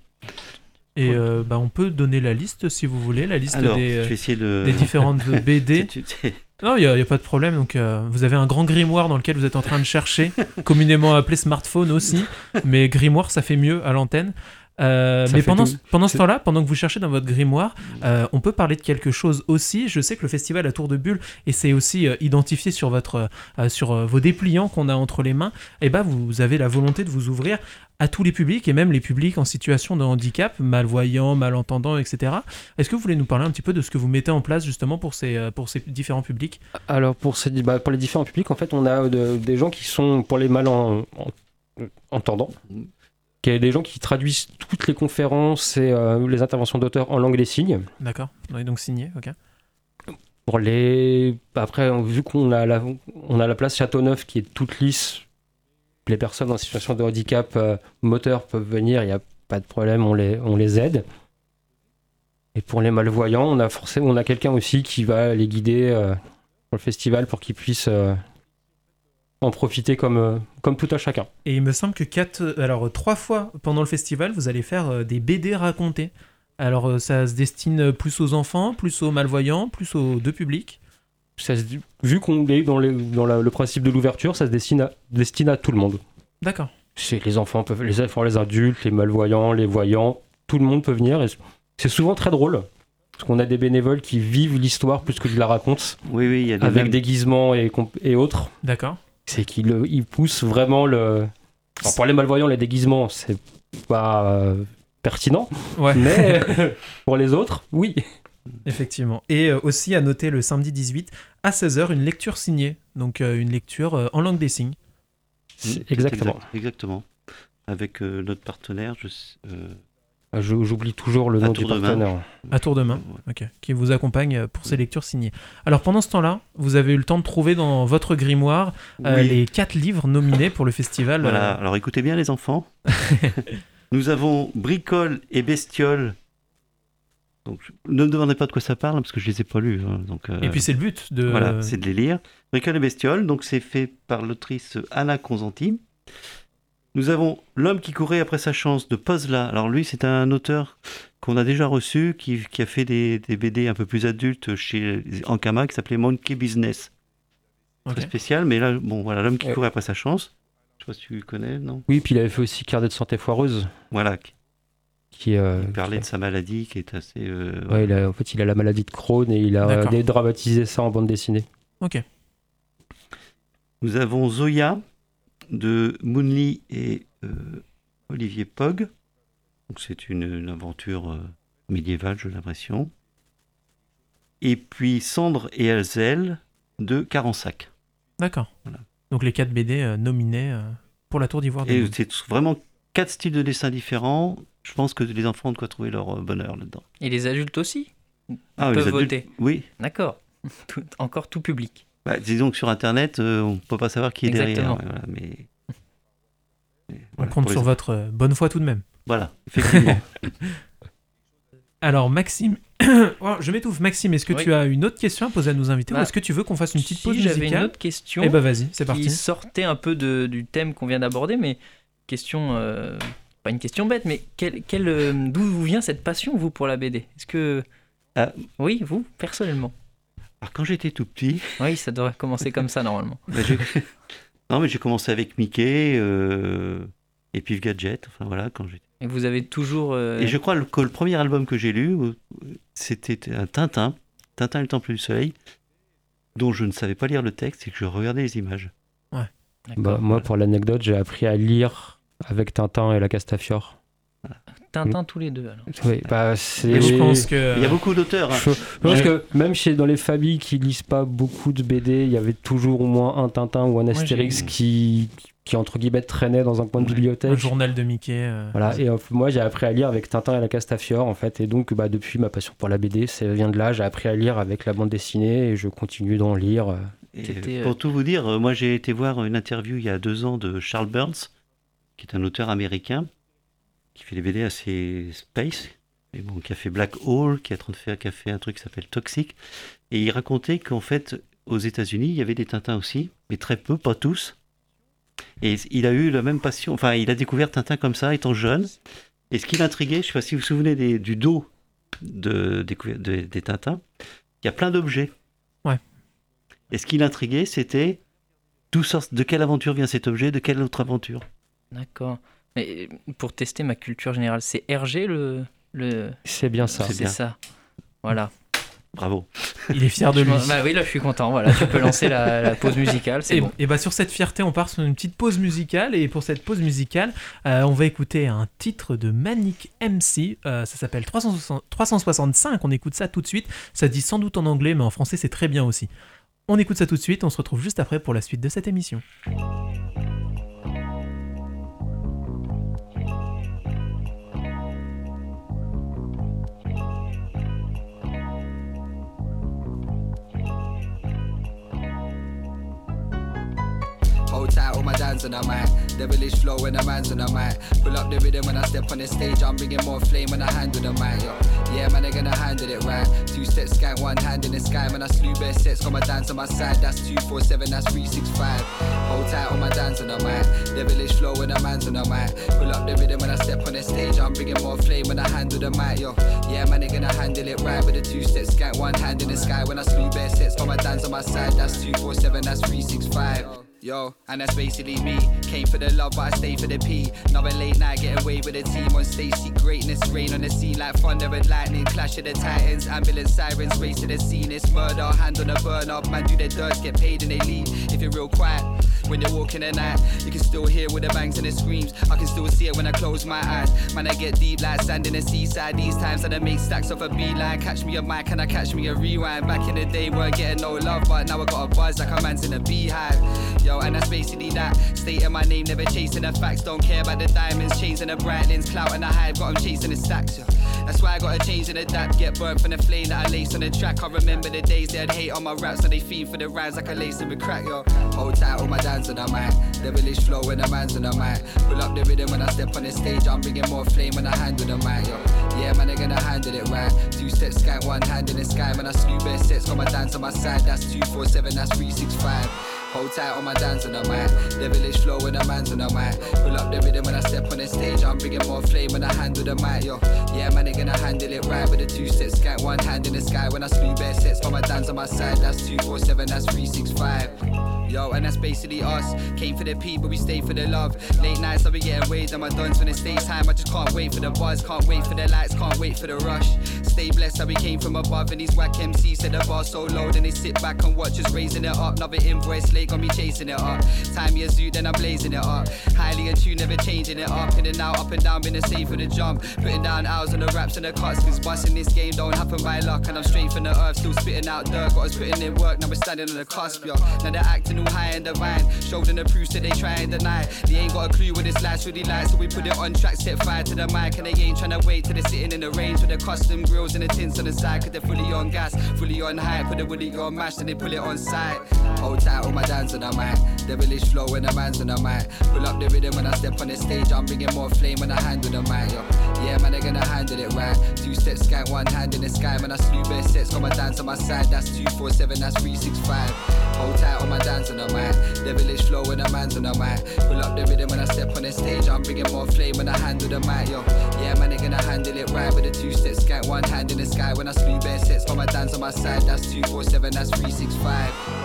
[SPEAKER 1] Et euh, bah, on peut donner la liste si vous voulez, la liste des,
[SPEAKER 3] euh,
[SPEAKER 1] des, différentes BD. non, il n'y a, pas de problème. Donc, euh, vous avez un grand grimoire dans lequel vous êtes en train de chercher, communément appelé smartphone aussi. Mais grimoire, ça fait mieux à l'antenne. Euh, mais pendant, pendant ce temps-là, pendant que vous cherchez dans votre grimoire, euh, on peut parler de quelque chose aussi. Je sais que le festival à Tour de Bulle, et c'est aussi euh, identifié sur, votre, sur vos dépliants qu'on a entre les mains, et eh ben vous avez la volonté de vous ouvrir à tous les publics, et même les publics en situation de handicap, malvoyants, malentendants, etc. Est-ce que vous voulez nous parler un petit peu de ce que vous mettez en place justement pour ces, pour ces différents publics?
[SPEAKER 4] Alors pour, ces, bah, pour les différents publics, en fait, on a des gens qui sont pour les malentendants y a des gens qui traduisent toutes les conférences et euh, les interventions d'auteurs en langue des signes.
[SPEAKER 1] D'accord, donc signé, ok.
[SPEAKER 4] Pour les... Après, vu qu'on a, la... on a la place Châteauneuf qui est toute lisse, les personnes en situation de handicap euh, moteur peuvent venir, il n'y a pas de problème, on les, on les aide. Et pour les malvoyants, on a forcément on a quelqu'un aussi qui va les guider euh, pour le festival pour qu'ils puissent en profiter comme, euh, comme tout à chacun.
[SPEAKER 1] Et il me semble que quatre, euh, alors trois fois pendant le festival, vous allez faire euh, des BD racontés. Alors ça se destine plus aux enfants, plus aux malvoyants, plus aux deux publics.
[SPEAKER 4] Ça vu qu'on est dans, dans le principe de l'ouverture, ça se destine à, destine à tout le monde.
[SPEAKER 1] D'accord.
[SPEAKER 4] C'est les enfants peuvent, les enfants, les adultes, les malvoyants, les voyants, tout le monde peut venir. C'est souvent très drôle. Parce qu'on a des bénévoles qui vivent l'histoire plus que de la racontent.
[SPEAKER 3] Oui, oui, il y a
[SPEAKER 4] des Avec déguisements et, et autres.
[SPEAKER 1] D'accord
[SPEAKER 4] c'est qu'il il pousse vraiment le. pour les malvoyants, les déguisements, c'est pas euh, pertinent. Mais pour les autres, oui.
[SPEAKER 1] Effectivement. Et euh, aussi à noter le samedi 18 à 16h une lecture signée. Donc euh, une lecture en langue des signes.
[SPEAKER 4] Exactement.
[SPEAKER 3] exactement. Avec notre partenaire, je,
[SPEAKER 4] j'oublie toujours le nom du partenaire.
[SPEAKER 1] À tour de main, ok. Qui vous accompagne pour ces lectures signées. Alors pendant ce temps-là, vous avez eu le temps de trouver dans votre grimoire euh, les quatre livres nominés pour le festival.
[SPEAKER 3] Voilà, euh. alors écoutez bien les enfants. Nous avons Bricole et Bestiole. Donc, ne me demandez pas de quoi ça parle, parce que je ne les ai pas lus. Hein, donc,
[SPEAKER 1] euh, Et puis c'est le but de...
[SPEAKER 3] Voilà, c'est de les lire. Bricole et Bestiole, donc c'est fait par l'autrice Anna Consanti. Nous avons L'homme qui courait après sa chance de Pozla. Alors lui, c'est un auteur qu'on a déjà reçu, qui, a fait des, BD un peu plus adultes chez Ankama, qui s'appelait Monkey Business. Très spécial, mais là, bon, voilà, L'homme qui courait après sa chance. Je sais pas si tu connais, non?
[SPEAKER 4] Oui, puis il avait fait aussi Carnet de santé foireuse.
[SPEAKER 3] Voilà.
[SPEAKER 4] Qui, euh,
[SPEAKER 3] il parlait de sa maladie qui est assez. Euh,
[SPEAKER 4] ouais, en fait, il a la maladie de Crohn et il a dédramatisé ça en bande dessinée.
[SPEAKER 1] Ok.
[SPEAKER 3] Nous avons Zoya, de Moonly et euh, Olivier Pog. Donc c'est une, aventure euh, médiévale, j'ai l'impression. Et puis Cendre et Elzel de Carensac.
[SPEAKER 1] D'accord. Donc les quatre BD euh, nominés pour la Tour d'Ivoire.
[SPEAKER 3] Et c'est vraiment quatre styles de dessin différents. Je pense que les enfants ont de quoi trouver leur bonheur là-dedans.
[SPEAKER 2] Et les adultes aussi ah, peuvent voter.
[SPEAKER 3] Oui.
[SPEAKER 2] D'accord. encore tout public.
[SPEAKER 3] Bah, disons que sur Internet, euh, on ne peut pas savoir qui est derrière. mais...
[SPEAKER 1] on compte sur votre euh, bonne foi tout de même.
[SPEAKER 3] Voilà, effectivement.
[SPEAKER 1] Alors, Maxime, oh, je m'étouffe. Maxime, est-ce que tu as une autre question à poser à nos invités ou bah, est-ce que tu veux qu'on fasse une petite pause musicale
[SPEAKER 2] J'avais une autre question.
[SPEAKER 1] Eh ben vas-y, c'est parti.
[SPEAKER 2] Qui sortait un peu de, du thème qu'on vient d'aborder, mais question, euh, pas une question bête, mais quel, quel, d'où vous vient cette passion, vous, pour la BD Est-ce que. Ah. Oui, vous, personnellement.
[SPEAKER 3] Alors quand j'étais tout petit.
[SPEAKER 2] Oui, ça devrait commencer comme ça normalement.
[SPEAKER 3] Bah, non, mais j'ai commencé avec Mickey euh, et puis Gadget. Enfin voilà, quand j'étais.
[SPEAKER 2] Et vous avez toujours. Euh,
[SPEAKER 3] et je crois que le premier album que j'ai lu, euh, c'était un Tintin, Tintin et le Temple du Soleil, dont je ne savais pas lire le texte et que je regardais les images.
[SPEAKER 1] Ouais.
[SPEAKER 4] Bah, moi, pour l'anecdote, j'ai appris à lire avec Tintin et la Castafiore.
[SPEAKER 2] Tintin tous les deux. Alors.
[SPEAKER 4] Oui, bah, c'est...
[SPEAKER 1] Je pense que.
[SPEAKER 3] Il y a beaucoup d'auteurs. hein.
[SPEAKER 4] Je pense que même chez, dans les familles qui lisent pas beaucoup de BD, il y avait toujours au moins un Tintin ou un Astérix qui, qui, entre guillemets, traînait dans un coin de
[SPEAKER 1] Le
[SPEAKER 4] bibliothèque.
[SPEAKER 1] journal de Mickey. euh,
[SPEAKER 4] Voilà, et euh, moi j'ai appris à lire avec Tintin et la Castafiore en fait, et donc bah, depuis ma passion pour la BD, ça vient de là, j'ai appris à lire avec la bande dessinée et je continue d'en lire. euh.
[SPEAKER 3] Et
[SPEAKER 2] euh,
[SPEAKER 3] pour tout vous dire, euh, moi j'ai été voir une interview il y a deux ans de Charles Burns, qui est un auteur américain, qui fait des BD assez space, et bon, qui a fait Black Hole, qui, est en train de faire, qui a fait un truc qui s'appelle Toxic. Et il racontait qu'en fait, aux États-Unis, il y avait des Tintins aussi, mais très peu, pas tous. Et il a eu la même passion, enfin, il a découvert Tintin comme ça, étant jeune. Et ce qui l'intriguait, je ne sais pas si vous vous souvenez des- du dos de, des couver- de- des Tintins, il y a plein d'objets.
[SPEAKER 1] Ouais.
[SPEAKER 3] Et ce qui l'intriguait, c'était d'où sort, de quelle aventure vient cet objet, de quelle autre aventure?
[SPEAKER 2] D'accord. Mais euh, pour tester ma culture générale, c'est RG le. le...
[SPEAKER 4] C'est bien ça.
[SPEAKER 3] C'est
[SPEAKER 2] ça. Voilà.
[SPEAKER 3] Bravo.
[SPEAKER 1] Il est fier de lui.
[SPEAKER 2] Bah oui, là je suis content. Voilà, tu peux lancer la, la pause musicale, c'est
[SPEAKER 1] Et,
[SPEAKER 2] bon.
[SPEAKER 1] et bah sur cette fierté, on part sur une petite pause musicale. Et pour cette pause musicale, euh, on va écouter un titre de Manic MC. Euh, ça s'appelle 360 365. On écoute ça tout de suite. Ça dit sans doute en anglais, mais en français, c'est très bien aussi. On écoute ça tout de suite. On se retrouve juste après pour la suite de cette émission.
[SPEAKER 7] Tight, all my dance on the mic. Devilish flow when the man's on the mic. Pull up the rhythm when I step on the stage. I'm bringing more flame when I handle the mic. Yo. Yeah, man, they gonna handle it right. Two steps, skank, one hand in the sky. Man, I slew bare sets. Got my dance on my side. That's 247, that's 365. Hold tight, all my dance on the mic. Devilish flow when the man's on the mic. Pull up the rhythm when I step on the stage. I'm bringing more flame when I handle the mic. Yo. Yeah, man, they gonna handle it right. With the two steps, skank, one hand in the sky. When I slew bare sets. Got my dance on my side. That's 247, that's 365. Yo, and that's basically me. Came for the love, but I stay for the P. Another late night, get away with the team on stage. See greatness rain on the scene like thunder and lightning. Clash of the titans, ambulance sirens race to the scene. It's murder, hand on the burn up. Man, do their dirt, get paid and they leave. If you're real quiet, when you're walking at night, you can still hear with the bangs and the screams. I can still see it when I close my eyes. Man, I get deep like sand in the seaside. These times that I make stacks off a beeline. Catch me a mic and I catch me a rewind. Back in the day, weren't getting no love, but now I got a buzz like a man's in a beehive. Yo, and that's basically that. Stating my name, never chasing the facts. Don't care about the diamonds, chasing the bright lens, clout and the hype. Got 'em chasing the stacks. Yo. That's why I gotta change and adapt. Get burnt from the flame that I lace on the track. I remember the days they'd hate on my raps, and they fiend for the rhymes like I lace them with crack. Yo, hold tight, all my dance on the mic. Devilish flow when the man's on the mic. Pull up the rhythm when I step on the stage. I'm bringing more flame when I handle the mic. Yo, yeah, man, they gonna handle it right. Two steps, skank, one hand in the sky. Man, I slew bare sets. Got my dance on my side. That's two four seven. That's three six five. Hold tight on my dance on the mic. Devilish flow when the man's on the mic. Pull up the rhythm when I step on the stage. I'm bringing more flame when I handle the mic, yo. Yeah, man, they gonna handle it right with the two steps, skank, one hand in the sky. When I slew bare sets, for my dance on my side. That's 247, that's 365. Yo, and that's basically us. Came for the people, we stay for the love. Late nights, I'll be getting waves on my duns when it's daytime. I just can't wait for the buzz, can't wait for the lights, can't wait for the rush. Stay blessed, how we came from above. And these whack MCs said the bar so low, then they sit back and watch us raising it up. Another invoice late, got me chasing it up. Time years zoo, then I'm blazing it up. Highly in tune, never changing it up. In and out, up and down, been the same for the jump. Putting down hours on the raps and the cuts, cause busting this game don't happen by luck. And I'm straight from the earth, still spitting out dirt. Got us putting in work, now we're standing on the cusp, yo. Now they're acting all high and divine. Them the proofs that they try and deny. They ain't got a clue what this life's really like, so we put it on track, set fire to the mic. And they ain't trying to wait till they're sitting in the range with the custom grills and the tints on the side, cause they're fully on gas, fully on hype. Put the woolly on mash, and they pull it on site. Hold tight, all my dance on the mic. Devilish flow when the man's on the mic. Pull up the rhythm when I step on the stage. I'm bringing more flame when I handle the mic. Yo. Yeah, man, they're gonna handle it right. Two steps, skank, one hand in the sky. Man, I slew bare sets, got my dance on my side. That's 247, that's 365. Hold tight on my dance on the mic. Devilish flow when the man's on the mic. Pull up the rhythm when I step on the stage. I'm bringing more flame when I handle the mic. Yo. Yeah, man, they're gonna handle it right with the two steps, skank, one hand in the sky. When I slew bare sets, got my dance on my side. That's 247, that's 365.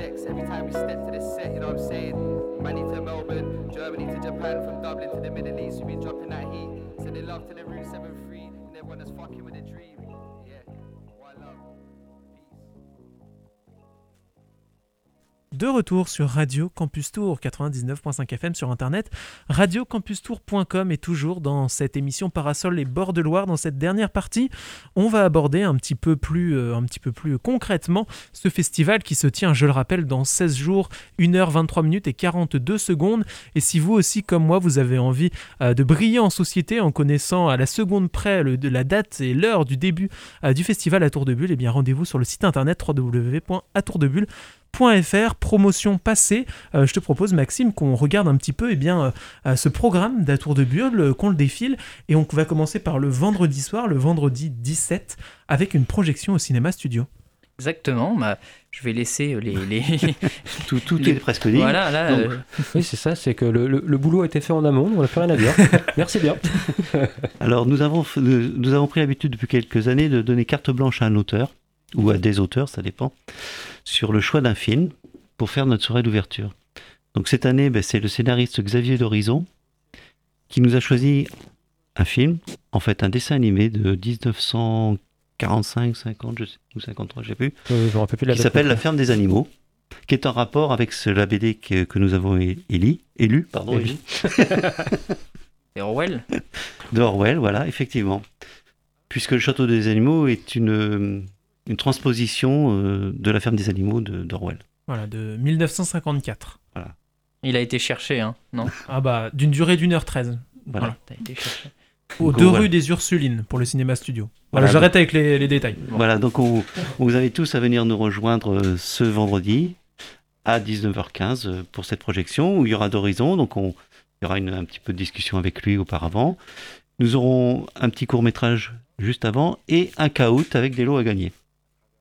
[SPEAKER 7] Every time we step to the set, you know what I'm saying? Money to Melbourne, Germany to Japan, from Dublin to the Middle East, we been dropping that heat. Send it love to the Route 73, and everyone that's fucking with the dream. Yeah, one love.
[SPEAKER 1] De retour sur Radio Campus Tour 99.5 FM sur internet, radiocampustour.com et toujours dans cette émission Parasol et Bord de Loire. Dans cette dernière partie, on va aborder un petit peu plus, euh, un petit peu plus concrètement ce festival qui se tient, je le rappelle, dans 16 jours, 1h 23 minutes et 42 secondes. Et si vous aussi, comme moi, vous avez envie euh, de briller en société en connaissant à la seconde près le, la date et l'heure du début euh, du festival à Tour de Bulle, eh bien rendez-vous sur le site internet www.atourdebulle.com .fr, promotion passée. Euh, je te propose, Maxime, qu'on regarde un petit peu eh bien, euh, ce programme d'Atour de Bulle, euh, qu'on le défile. Et on va commencer par le vendredi soir, le vendredi 17, avec une projection au cinéma studio.
[SPEAKER 2] Exactement, bah, je vais laisser les. les...
[SPEAKER 3] tout, tout est presque dit.
[SPEAKER 2] Voilà, là.
[SPEAKER 4] Oui, c'est ça, c'est que le, le, boulot a été fait en amont, on n'a plus rien à dire. Merci bien.
[SPEAKER 3] Alors, nous avons, nous avons pris l'habitude depuis quelques années de donner carte blanche à un auteur ou à des auteurs, ça dépend, sur le choix d'un film pour faire notre soirée d'ouverture. Donc cette année, ben, c'est le scénariste Xavier d'Horizon qui nous a choisi un film, en fait un dessin animé de 1945, 50, je sais, ou 53, je sais plus, qui s'appelle La ferme des animaux, qui est en rapport avec la BD que, nous avons élu, élu, pardon,
[SPEAKER 2] élu. Et Orwell
[SPEAKER 3] De Orwell, voilà, effectivement. Puisque le château des animaux est une une transposition euh, de La ferme des animaux d'Orwell.
[SPEAKER 1] Voilà, de 1954. Voilà.
[SPEAKER 2] Il a été cherché, hein, non
[SPEAKER 1] Ah bah, d'une durée d'une heure treize. Voilà. voilà. été cherché. Aux deux rues des Ursulines pour le cinéma studio. Voilà, j'arrête avec les, détails.
[SPEAKER 3] Voilà, donc on, vous invite tous à venir nous rejoindre euh, ce vendredi à 19h15 euh, pour cette projection où il y aura d'horizon. Donc on, il y aura une, un petit peu de discussion avec lui auparavant. Nous aurons un petit court métrage juste avant et un caout avec des lots à gagner.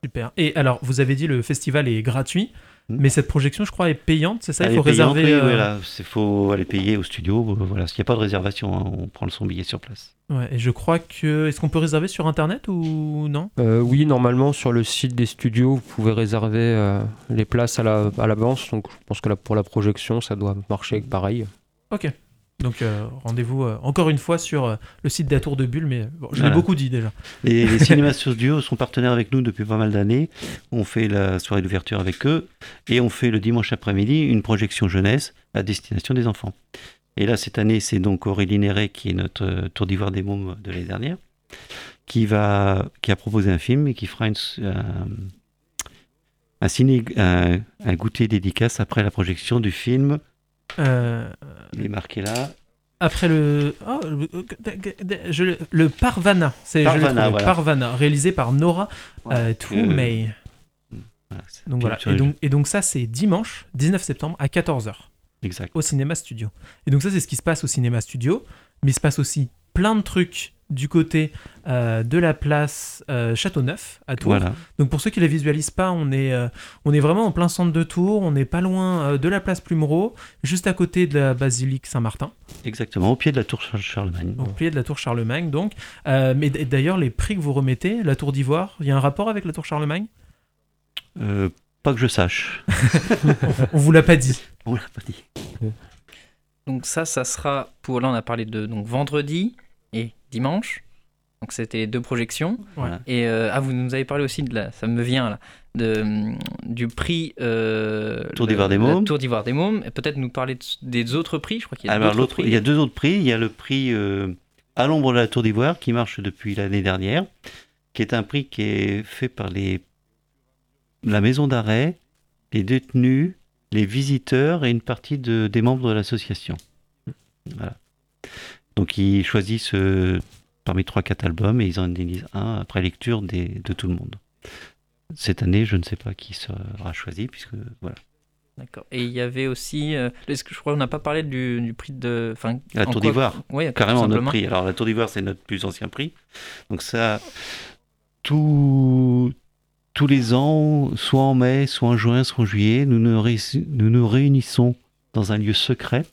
[SPEAKER 1] Super. Et alors, vous avez dit le festival est gratuit, hmm. mais cette projection, je crois, est payante, c'est ça Il faut réserver.
[SPEAKER 3] Oui, euh, il faut aller payer au studio. Voilà, s'il n'y a pas de réservation, hein, on prend son billet sur place.
[SPEAKER 1] Ouais, et je crois que. Est-ce qu'on peut réserver sur internet ou non?
[SPEAKER 4] Euh, Oui, normalement, sur le site des studios, vous pouvez réserver euh, les places à l'avance. La, donc, je pense que là, pour la projection, ça doit marcher pareil.
[SPEAKER 1] Ok. Donc euh, rendez-vous euh, encore une fois sur euh, le site d'Atour de Bulle, mais je l'ai beaucoup dit déjà.
[SPEAKER 3] Les, les cinémas studios sont partenaires avec nous depuis pas mal d'années. On fait la soirée d'ouverture avec eux et on fait le dimanche après-midi une projection jeunesse à destination des enfants. Et là, cette année, c'est donc Aurélie Néret, qui est notre Tour d'Ivoire des Mômes de l'année dernière, qui, va, qui a proposé un film et qui fera un, ciné, un, un goûter dédicace après la projection du film euh, Il est marqué là.
[SPEAKER 1] Après le, oh, le Parvana, c'est Parvana, Parvana, réalisé par Nora euh, Toomey. donc voilà. Et donc, et donc ça c'est dimanche 19 septembre à 14h.
[SPEAKER 3] Exact.
[SPEAKER 1] Au cinéma studio. Et donc ça c'est ce qui se passe au cinéma studio, mais il se passe aussi plein de trucs du côté euh, de la place euh, Châteauneuf à Tours. Donc pour ceux qui ne la visualisent pas, on est, euh, on est vraiment en plein centre de Tours, on n'est pas loin de la place Plumereau, juste à côté de la basilique Saint-Martin.
[SPEAKER 3] Exactement, au pied de la tour Charlemagne.
[SPEAKER 1] Au pied de la tour Charlemagne, donc. mais d'ailleurs, les prix que vous remettez, la tour d'Ivoire, il y a un rapport avec la tour Charlemagne?
[SPEAKER 3] Pas que je sache.
[SPEAKER 1] on vous l'a pas dit.
[SPEAKER 3] On l'a pas dit.
[SPEAKER 2] Donc ça, ça sera pour, là on a parlé de donc vendredi, et dimanche. Donc c'était deux projections. Et euh, ah, vous nous avez parlé aussi de la, ça me vient là, de, du prix
[SPEAKER 3] euh, Tour d'Ivoire des Mômes.
[SPEAKER 2] Tour d'Ivoire des Mômes. Et peut-être nous parler des autres prix. Je crois qu'il y a
[SPEAKER 3] Alors l'autre, il y a deux autres prix. Il y a le prix euh, à l'ombre de la Tour d'Ivoire qui marche depuis l'année dernière, qui est un prix qui est fait par les la maison d'arrêt, les détenus, les visiteurs et une partie de, des membres de l'association. Voilà. Donc ils choisissent euh, parmi 3-4 albums et ils en indemnisent un après lecture des, de tout le monde. Cette année, je ne sais pas qui sera choisi, puisque voilà.
[SPEAKER 2] D'accord. Et il y avait aussi, euh, est-ce que je crois qu'on n'a pas parlé du, prix de, enfin,
[SPEAKER 3] la Tour d'Ivoire. Oui, carrément notre prix. Alors la Tour d'Ivoire, c'est notre plus ancien prix. Donc ça, tout, tous les ans, soit en mai, soit en juin, soit en juillet, nous nous, nous, nous réunissons dans un lieu secret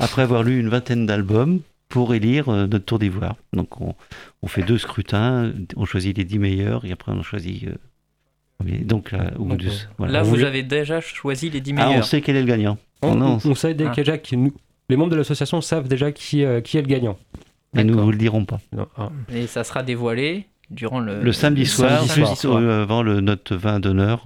[SPEAKER 3] après avoir lu une vingtaine d'albums pour élire notre tour d'ivoire. Donc on, on, fait deux scrutins, on choisit les dix meilleurs et après on choisit. donc là,
[SPEAKER 2] là vous avez déjà choisi les dix meilleurs. Ah,
[SPEAKER 3] on sait quel est le gagnant.
[SPEAKER 4] On, on, sait déjà ah. nous, les membres de l'association savent déjà qui, qui est le gagnant.
[SPEAKER 3] Mais nous ne vous le dirons pas.
[SPEAKER 2] Ah. Et ça sera dévoilé durant le,
[SPEAKER 3] le samedi soir, juste avant le note 20 d'honneur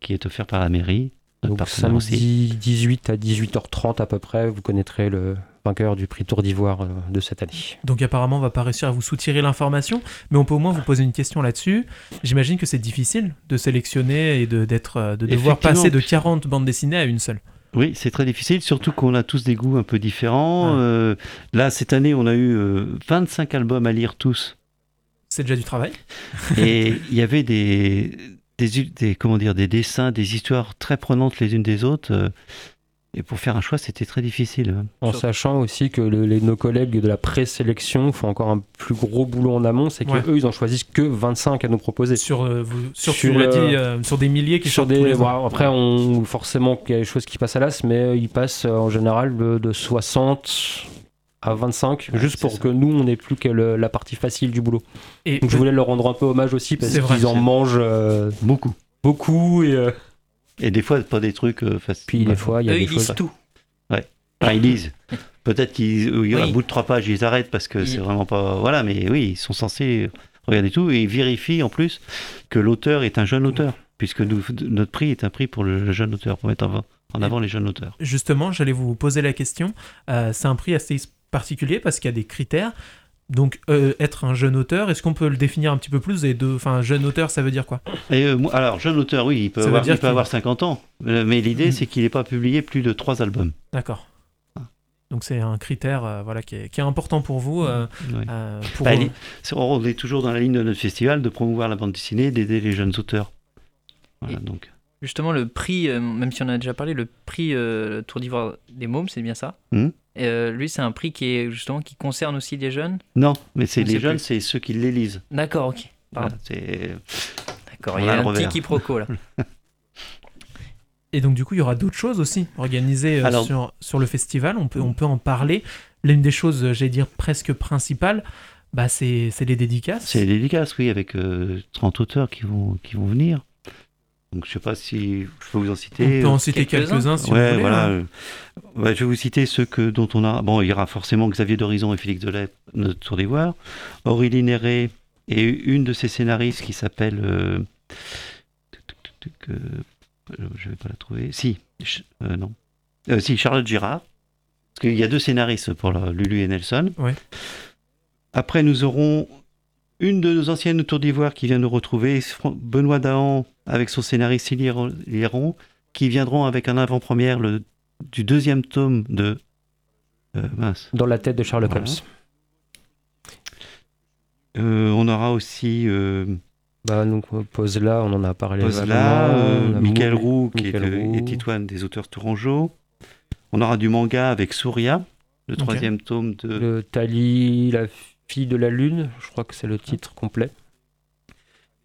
[SPEAKER 3] qui est offert par la mairie.
[SPEAKER 4] Donc samedi 18 à 18h30 à peu près, vous connaîtrez le vainqueur du prix Tour d'Ivoire euh, de cette année.
[SPEAKER 1] Donc apparemment, on va pas réussir à vous soutirer l'information, mais on peut au moins vous poser une question là-dessus. J'imagine que c'est difficile de sélectionner et de, d'être, euh, de devoir passer de 40 bandes dessinées à une seule.
[SPEAKER 3] Oui, c'est très difficile, surtout qu'on a tous des goûts un peu différents. Euh, là, cette année, on a eu 25 albums à lire tous.
[SPEAKER 1] C'est déjà du travail.
[SPEAKER 3] et il y avait des, des, comment dire, des dessins, des histoires très prenantes les unes des autres. Euh, et pour faire un choix, c'était très difficile.
[SPEAKER 4] En sachant aussi que les, nos collègues de la présélection font encore un plus gros boulot en amont, c'est qu'eux, ils en choisissent que 25 à nous proposer.
[SPEAKER 1] Sur, euh, sur, sur, euh, dit, sur des milliers qui sur des,
[SPEAKER 4] Après, on, forcément, il y a des choses qui passent à l'as, mais ils passent en général de, de 60 à 25, juste pour que nous, on n'ait plus que la partie facile du boulot. Et Donc je voulais leur rendre un peu hommage aussi, parce qu'ils en mangent euh,
[SPEAKER 3] beaucoup.
[SPEAKER 4] Beaucoup, et... Euh,
[SPEAKER 3] et des fois, pas des trucs euh, faciles.
[SPEAKER 4] Puis des fois, il y a des
[SPEAKER 2] ils lisent tout.
[SPEAKER 3] Ouais. Enfin, ils lisent. Peut-être qu'ils, oui. bout de trois pages, ils arrêtent parce que c'est vraiment pas. Voilà, mais oui, ils sont censés regarder tout et ils vérifient en plus que l'auteur est un jeune auteur, puisque nous, notre prix est un prix pour le jeune auteur, pour mettre en avant les jeunes auteurs.
[SPEAKER 1] Justement, j'allais vous poser la question. c'est un prix assez particulier parce qu'il y a des critères. Donc, euh, être un jeune auteur, est-ce qu'on peut le définir un petit peu plus et de, Enfin, jeune auteur, ça veut dire quoi?
[SPEAKER 3] Et euh, Alors, jeune auteur, oui, il peut, avoir, il peut avoir 50 ans. Euh, mais l'idée, mhm. c'est qu'il n'ait pas publié plus de 3 albums.
[SPEAKER 1] D'accord. Ah. Donc, c'est un critère voilà, qui, est, important pour vous.
[SPEAKER 3] pour... Bah, on est toujours dans la ligne de notre festival de promouvoir la bande dessinée, d'aider les jeunes auteurs. Voilà, donc.
[SPEAKER 2] Justement, le prix, même si on a déjà parlé, le prix Tour d'Ivoire des Mômes, c'est bien ça? Hmm? Euh, lui, c'est un prix qui est justement qui concerne aussi les jeunes?
[SPEAKER 3] Non, mais c'est les jeunes, c'est ceux qui l'élisent.
[SPEAKER 2] D'accord, ok. D'accord, il y a un petit quiproquo là.
[SPEAKER 1] Et donc du coup, il y aura d'autres choses aussi organisées euh, sur, sur le festival. On peut, on peut en parler. L'une des choses, euh, j'allais dire presque principales, bah, c'est les dédicaces.
[SPEAKER 3] C'est les dédicaces, oui, avec 30 auteurs qui vont, qui vont venir. Donc je sais pas si je peux vous en citer.
[SPEAKER 1] On peut en citer quelques-uns si
[SPEAKER 3] ouais,
[SPEAKER 1] vous voulez.
[SPEAKER 3] Voilà. Hein. je vais vous citer ceux que, dont on a. Bon, il y aura forcément Xavier d'Horizon et Félix Delay, notre Tour d'Ivoire. Aurélie Néré et une de ses scénaristes qui s'appelle. Euh, euh, je vais pas la trouver. Si, euh, non. si, Charlotte Girard. Parce qu'il y a deux scénaristes pour Lulu et Nelson.
[SPEAKER 1] Ouais.
[SPEAKER 3] Après, nous aurons une de nos anciennes Tours d'Ivoire qui vient nous retrouver, Benoît Dahan avec son scénariste Sylvie Léron, qui viendront avec un avant-première du deuxième tome de
[SPEAKER 4] euh, Dans la tête de Sherlock Holmes.
[SPEAKER 3] Euh, on aura aussi. Euh,
[SPEAKER 4] bah, donc, pose là, on en a parlé.
[SPEAKER 3] Pose là, Michael Roux, qui est, Titoine des auteurs Tourangeau. On aura du manga avec Souria, le troisième tome de.
[SPEAKER 4] Le Tali, la Fille de la Lune, je crois que c'est le titre complet.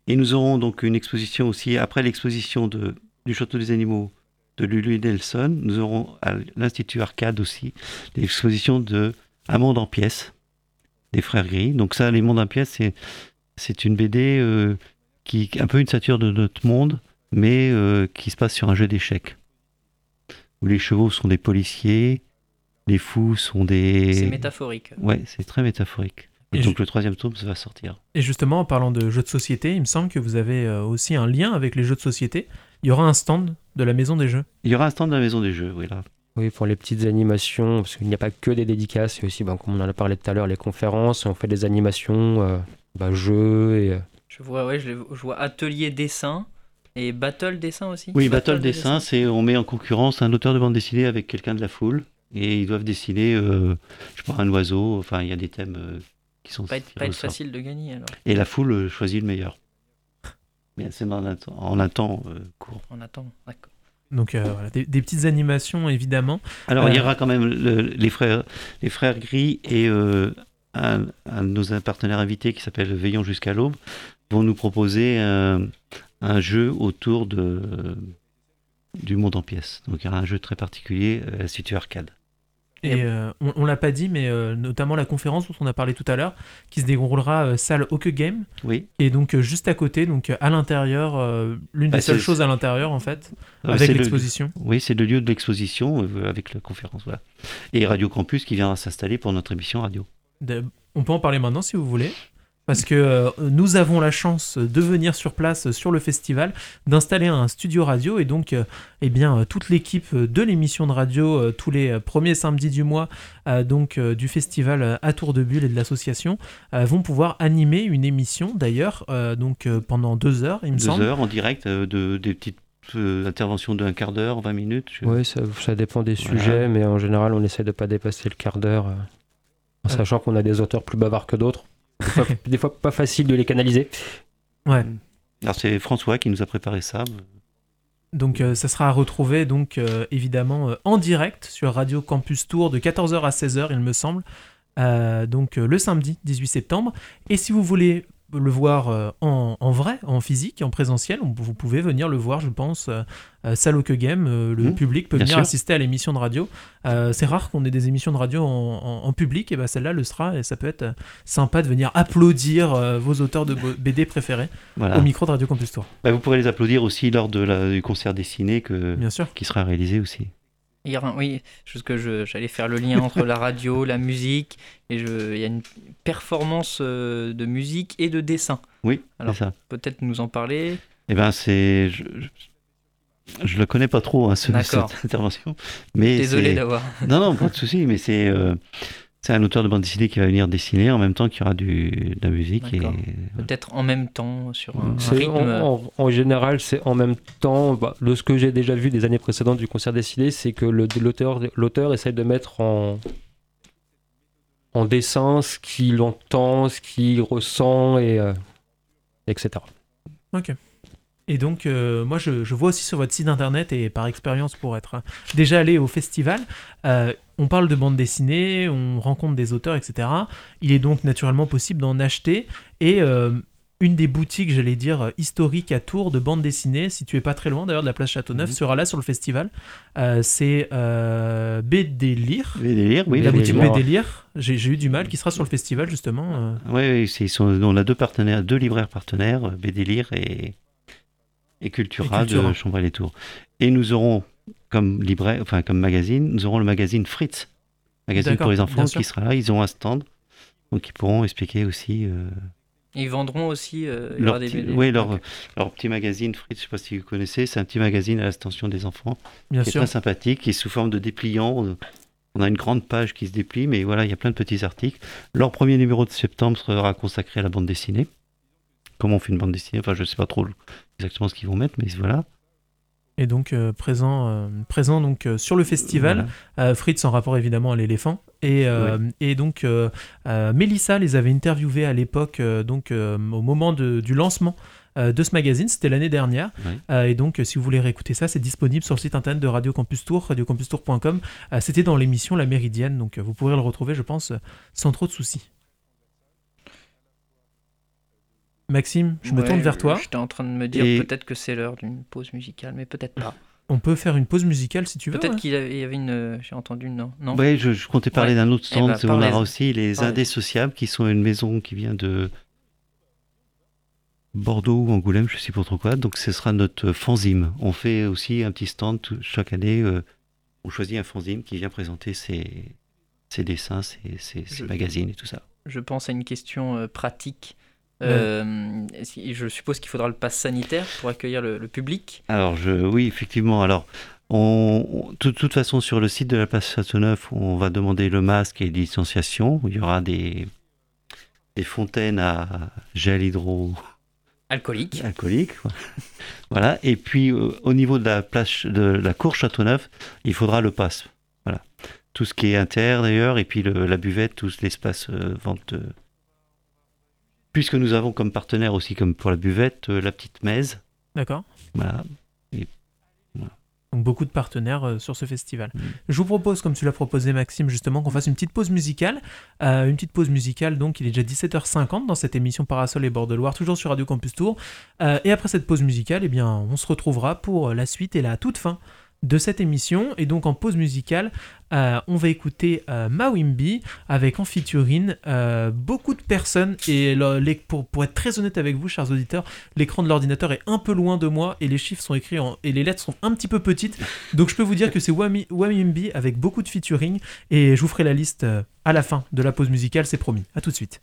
[SPEAKER 3] Et nous aurons donc une exposition aussi, après l'exposition de, du Château des Animaux de Lulu Nelson, nous aurons à l'Institut Arcade aussi l'exposition de Un monde en pièces des Frères Gris. Donc ça, Les Mondes en pièces, c'est, c'est une BD euh, qui est un peu une satire de notre monde, mais euh, qui se passe sur un jeu d'échecs. Où les chevaux sont des policiers, les fous sont des...
[SPEAKER 2] C'est métaphorique.
[SPEAKER 3] Ouais, c'est très métaphorique. Et, donc le troisième tome ça va sortir.
[SPEAKER 1] Et justement, en parlant de jeux de société, il me semble que vous avez euh, aussi un lien avec les jeux de société. Il y aura un stand de la Maison des Jeux.
[SPEAKER 3] Il y aura un stand de la Maison des Jeux, oui là.
[SPEAKER 4] Oui, pour les petites animations, parce qu'il n'y a pas que des dédicaces, il y a aussi, ben, comme on en a parlé tout à l'heure, les conférences, on fait des animations, euh, ben, jeux et... Euh,
[SPEAKER 2] je vois, ouais, je, vois atelier dessin et battle dessin aussi.
[SPEAKER 3] Oui, battle, dessin, c'est on met en concurrence un auteur de bande dessinée avec quelqu'un de la foule et ils doivent dessiner, je sais pas, un oiseau, enfin il y a des thèmes qui sont
[SPEAKER 2] pas être, pas être facile de gagner alors.
[SPEAKER 3] Et la foule euh, choisit le meilleur. Mais c'est en, en un temps euh, court.
[SPEAKER 2] En un temps, d'accord.
[SPEAKER 1] Donc euh, voilà, des, petites animations évidemment.
[SPEAKER 3] Alors il y aura quand même les frères les frères Gris et un, de nos partenaires invités qui s'appelle Veillons jusqu'à l'aube vont nous proposer un, jeu autour de du monde en pièces. Donc il y aura un jeu très particulier, situé arcade.
[SPEAKER 1] Et euh, on, l'a pas dit, mais euh, notamment la conférence dont on a parlé tout à l'heure, qui se déroulera euh, salle Hockey Game.
[SPEAKER 3] Oui.
[SPEAKER 1] Et donc juste à côté, donc à l'intérieur, l'une des bah, seules choses à l'intérieur en fait, avec l'exposition.
[SPEAKER 3] Oui, c'est le lieu de l'exposition avec la conférence. Voilà. Et Radio Campus qui viendra s'installer pour notre émission radio.
[SPEAKER 1] on peut en parler maintenant si vous voulez parce que euh, nous avons la chance de venir sur place sur le festival, d'installer un studio radio et donc euh, eh bien toute l'équipe de l'émission de radio euh, tous les premiers samedis du mois donc du festival à Tour de Bulle et de l'association vont pouvoir animer une émission d'ailleurs donc pendant deux heures il me semble.
[SPEAKER 3] Deux heures en direct de des petites interventions d'un quart d'heure, 20 minutes.
[SPEAKER 4] Oui, ça, dépend des sujets, mais en général on essaie de pas dépasser le quart d'heure, en sachant qu'on a des auteurs plus bavards que d'autres. Des fois, pas facile de les canaliser.
[SPEAKER 1] Ouais.
[SPEAKER 3] Alors c'est François qui nous a préparé ça.
[SPEAKER 1] Donc euh, ça sera à retrouver donc euh, évidemment euh, en direct sur Radio Campus Tour de 14h à 16h il me semble. donc le samedi 18 septembre. Et si vous voulez le voir euh, en, vrai, en physique, en présentiel. Vous pouvez venir le voir, je pense, euh, euh Saloke Game. Le mmh, public peut venir assister à l'émission de radio. c'est rare qu'on ait des émissions de radio en, public, et ben celle-là le sera, et ça peut être sympa de venir applaudir vos auteurs de BD préférés au micro de Radio Campus Tour.
[SPEAKER 3] Bah, vous pourrez les applaudir aussi lors de la, du concert dessiné que, Bien sûr. qui sera réalisé aussi
[SPEAKER 2] oui, juste que j'allais faire le lien entre la radio, la musique, et je, il y a une performance euh, de musique et de dessin.
[SPEAKER 3] Oui, alors ça.
[SPEAKER 2] Peut-être nous en parler.
[SPEAKER 3] Eh ben, c'est, je, je, le connais pas trop hein, ce, cette intervention, mais
[SPEAKER 2] désolé d'avoir.
[SPEAKER 3] Non, non, pas de souci, mais c'est, euh, c'est un auteur de bande dessinée qui va venir dessiner en même temps qu'il y aura du, de la musique. Et...
[SPEAKER 2] Peut-être en même temps sur un, rythme.
[SPEAKER 4] En, général, c'est en même temps. Bah, de ce que j'ai déjà vu des années précédentes du concert dessiné, c'est que l'auteur, l'auteur essaie de mettre en, en dessin ce qu'il entend, ce qu'il ressent, et, euh, etc.
[SPEAKER 1] Ok. Et donc, euh, moi, je, vois aussi sur votre site internet, et par expérience pour être déjà allé au festival, euh, on parle de bande dessinée, on rencontre des auteurs, etc. Il est donc naturellement possible d'en acheter. Et euh, une des boutiques, j'allais dire, historiques à Tours de bande dessinée, située pas très loin d'ailleurs de la place Châteauneuf, mhm. sera là sur le festival. c'est BD Lire.
[SPEAKER 3] BD Lire, oui.
[SPEAKER 1] La boutique BD Lire. J'ai eu du mal, qui sera sur le festival justement.
[SPEAKER 3] Oui, oui on a deux partenaires, deux libraires partenaires, BD Lire et et Cultura, de Chambray-les-Tours. Et nous aurons comme libraire, enfin comme magazine, nous aurons le magazine Fritz, magazine pour les enfants qui sera là. Ils ont un stand, donc ils pourront expliquer aussi. Euh,
[SPEAKER 2] ils vendront aussi euh,
[SPEAKER 3] leur, petit, oui, leur, leur, petit magazine Fritz, je ne sais pas si vous connaissez, c'est un petit magazine à l'extension des enfants, Bien qui est très sympathique, qui est sous forme de dépliant. On a une grande page qui se déplie, mais voilà, il y a plein de petits articles. Leur premier numéro de septembre sera consacré à la bande dessinée comment on fait une bande dessinée? Enfin, je ne sais pas trop exactement ce qu'ils vont mettre, mais voilà.
[SPEAKER 1] Et donc euh, présent, euh, présent donc euh, sur le festival, Fritz en rapport évidemment à l'éléphant. Et, et donc Mélissa les avait interviewés à l'époque, donc au moment du lancement de ce magazine, c'était l'année dernière. et donc si vous voulez réécouter ça, c'est disponible sur le site internet de Radio Campus Tour, radiocampustour.com. c'était dans l'émission La Méridienne, donc vous pourrez le retrouver, je pense, sans trop de soucis. Maxime, je me tourne vers toi.
[SPEAKER 2] J'étais en train de me dire peut-être que c'est l'heure d'une pause musicale, mais peut-être pas.
[SPEAKER 1] On peut faire une pause musicale si tu veux.
[SPEAKER 2] Peut-être qu'il y avait une. J'ai entendu non. non
[SPEAKER 3] oui, je, comptais parler d'un autre stand. Eh ben, on aura aussi les Indésociables, qui sont une maison qui vient de Bordeaux ou Angoulême, je ne sais pas trop quoi. Donc ce sera notre fanzine. On fait aussi un petit stand chaque année. Euh, on choisit un fanzine qui vient présenter ses, ses dessins, ses, ses, magazines et tout ça.
[SPEAKER 2] Je pense à une question euh, pratique. Euh, je suppose qu'il faudra le pass sanitaire pour accueillir le, public.
[SPEAKER 3] Alors, je, oui, effectivement. Alors, on, de toute façon, sur le site de la place Châteauneuf, on va demander le masque et les. Il y aura des, des fontaines à gel hydro.
[SPEAKER 2] Alcoolique.
[SPEAKER 3] Alcoolique. voilà. Et puis, euh, au niveau de la, place, de la cour Châteauneuf, il faudra le pass. Voilà. Tout ce qui est inter, d'ailleurs, et puis la buvette, tout l'espace euh, vente puisque nous avons comme partenaire aussi, comme pour la buvette, euh, la petite Mèze.
[SPEAKER 1] D'accord.
[SPEAKER 3] Voilà.
[SPEAKER 1] Donc beaucoup de partenaires euh, sur ce festival. Mm. Je vous propose, comme tu l'as proposé Maxime, justement, qu'on fasse une petite pause musicale. Euh, une petite pause musicale, donc il est déjà 17h50 dans cette émission Parasol et Bord de Loire, toujours sur Radio Campus Tour. et après cette pause musicale, eh bien, on se retrouvera pour la suite et la toute fin
[SPEAKER 7] de cette émission. Et donc en pause musicale, euh, on va écouter euh, Mawimbi avec en featuring euh, beaucoup de personnes. Et pour, être très honnête avec vous, chers auditeurs, l'écran de l'ordinateur est un peu loin de moi et les chiffres sont écrits et les lettres sont un petit peu petites. Donc je peux vous dire que c'est Wamimbi avec beaucoup de featuring. Et je vous ferai la liste à la fin de la pause musicale, c'est promis. A tout de suite.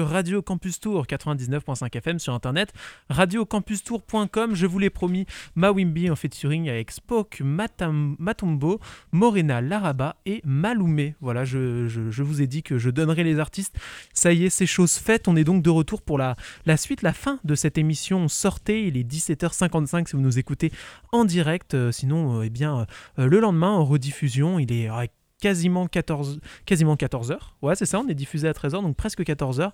[SPEAKER 1] Radio Campus Tour 99.5 FM sur internet, radiocampustour.com. Je vous l'ai promis, Mawimbi en featuring avec Spock, Matumbo, Morena Laraba et Maloumé. Voilà, je, vous ai dit que je donnerai les artistes. Ça y est, c'est chose faite. On est donc de retour pour la, la suite, la fin de cette émission. Sortez, il est 17h55 si vous nous écoutez en direct. Euh, sinon, euh, eh bien, euh, le lendemain, en rediffusion, il est quasiment 14, quasiment 14 heures. Ouais, c'est ça, on est diffusé à 13h, donc presque 14 heures.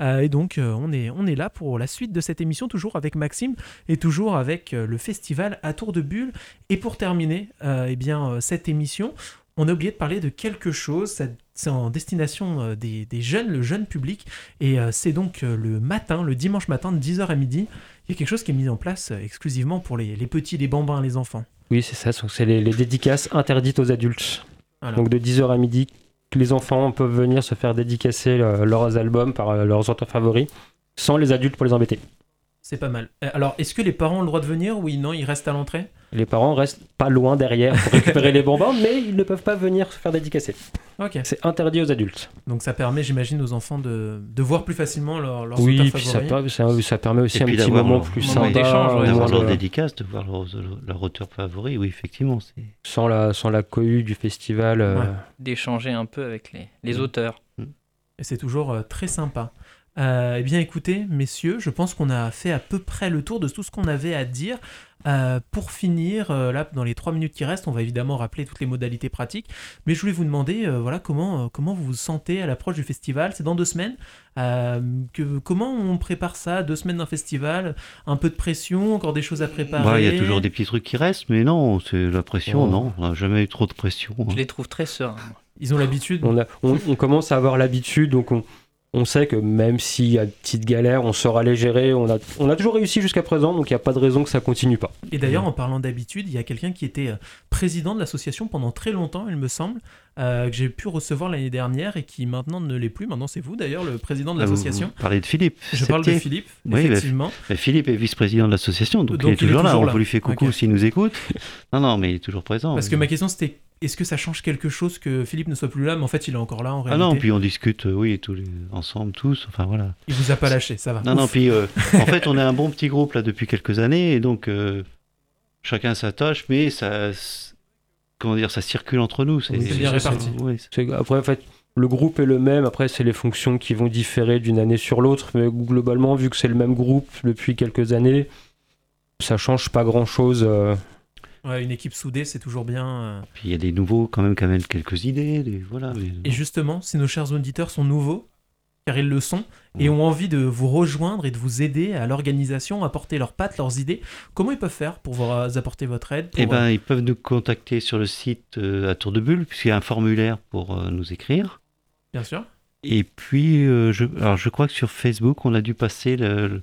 [SPEAKER 1] Euh, et donc, euh, on, est, on est là pour la suite de cette émission, toujours avec Maxime et toujours avec euh, le festival à Tour de Bulle. Et pour terminer eh bien, cette émission, on a oublié de parler de quelque chose. C'est en destination des, jeunes, le jeune public. Et c'est donc le matin, le dimanche matin, de 10h à midi. Il y a quelque chose qui est mis en place exclusivement pour les, petits, les bambins, les enfants.
[SPEAKER 4] Oui, c'est ça. C'est les dédicaces interdites aux adultes. Donc de 10h à midi, les enfants peuvent venir se faire dédicacer euh, leurs albums par euh, leurs auteurs favoris, sans les adultes pour les embêter.
[SPEAKER 1] C'est pas mal. Euh, alors, est-ce que les parents ont le droit de venir Oui, non, ils restent à l'entrée?
[SPEAKER 4] Les parents restent pas loin derrière pour récupérer les bonbons, mais ils ne peuvent pas venir se faire dédicacer.
[SPEAKER 1] Ok.
[SPEAKER 4] C'est interdit aux adultes.
[SPEAKER 1] Donc ça permet, j'imagine, aux enfants de, de voir plus facilement leur, leurs
[SPEAKER 4] oui, puis ça, ça, ça, permet aussi un petit moment plus sympa.
[SPEAKER 3] D'avoir leur dédicace, de voir leur, leur, auteur favori, oui, effectivement.
[SPEAKER 4] Sans la, sans la cohue du festival. Euh,
[SPEAKER 2] D'échanger un peu avec les, les auteurs.
[SPEAKER 1] Et c'est toujours euh, très sympa. Euh, eh bien écoutez, messieurs, je pense qu'on a fait à peu près le tour de tout ce qu'on avait à dire. Euh, pour finir, euh, là, dans les trois minutes qui restent, on va évidemment rappeler toutes les modalités pratiques. Mais je voulais vous demander, voilà, comment, comment vous vous sentez à l'approche du festival C'est dans deux semaines. Que, comment on prépare ça? Deux semaines d'un festival Un peu de pression Encore des choses à préparer?
[SPEAKER 3] Il y a toujours des petits trucs qui restent, mais non, c'est la pression, oh. non. On n'a jamais eu trop de pression.
[SPEAKER 2] Hein. Je les trouve très sereins.
[SPEAKER 1] Ils ont l'habitude.
[SPEAKER 4] On, on, commence à avoir l'habitude, donc on on sait que même s'il y a de petites galères, on saura les gérer. On a, on a toujours réussi jusqu'à présent, donc il n'y a pas de raison que ça continue pas.
[SPEAKER 1] Et d'ailleurs, en parlant d'habitude, il y a quelqu'un qui était euh, président de l'association pendant très longtemps, il me semble, euh, que j'ai pu recevoir l'année dernière et qui maintenant ne l'est plus. Maintenant, c'est vous d'ailleurs, le président de ah, l'association.
[SPEAKER 3] Vous, parlez de Philippe.
[SPEAKER 1] Je parle de Philippe, effectivement.
[SPEAKER 3] Philippe est vice-président de l'association, donc, il est toujours, là. On vous lui fait coucou s'il nous écoute. Non, non, mais il est toujours présent.
[SPEAKER 1] Parce que ma question c'était est-ce que ça change quelque chose que Philippe ne soit plus là, mais en fait il est encore là en réalité
[SPEAKER 3] Ah non, puis on discute, euh, oui, tous les, ensemble, tous, enfin voilà.
[SPEAKER 1] Il vous a pas lâché, ça va.
[SPEAKER 3] Non, non, puis euh, en fait on est un bon petit groupe là depuis quelques années, et donc euh, chacun s'attache, mais ça, comment dire, ça circule entre nous.
[SPEAKER 1] C'est bien réparti.
[SPEAKER 4] Après, en fait, le groupe est le même, après c'est les fonctions qui vont différer d'une année sur l'autre, mais globalement, vu que c'est le même groupe depuis quelques années, ça change pas grand-chose
[SPEAKER 1] une équipe soudée, c'est toujours bien. Euh.
[SPEAKER 3] Puis il y a des nouveaux quand même qui amènent quelques idées. voilà,
[SPEAKER 1] Et justement, si nos chers auditeurs sont nouveaux, car ils le sont, et ont envie de vous rejoindre et de vous aider à l'organisation, apporter leurs pattes, leurs idées, comment ils peuvent faire pour vous apporter votre aide
[SPEAKER 3] Eh ben, euh, ils peuvent nous contacter sur le site euh, à Tour de Bulle, puisqu'il y a un formulaire pour nous écrire.
[SPEAKER 1] Bien sûr.
[SPEAKER 3] Et puis, je, alors je crois que sur Facebook, on a dû passer le,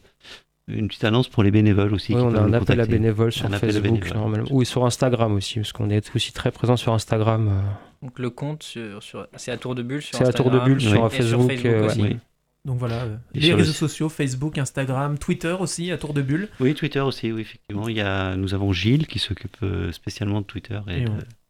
[SPEAKER 3] une petite annonce pour les bénévoles aussi.
[SPEAKER 4] Oui, on a un appel à bénévoles sur Facebook normalement. ou sur Instagram aussi, parce qu'on est aussi très présent sur Instagram. Euh.
[SPEAKER 2] Donc le compte, sur, sur c'est à tour de bulle sur
[SPEAKER 4] C'est à tour de bulle sur, Facebook,
[SPEAKER 2] sur Facebook aussi.
[SPEAKER 1] Donc voilà, euh, les réseaux sociaux, Facebook, Instagram, Twitter aussi, à tour de bulle.
[SPEAKER 3] Oui, Twitter aussi, oui, effectivement. Il y a, nous avons Gilles qui s'occupe euh, spécialement de Twitter. Et,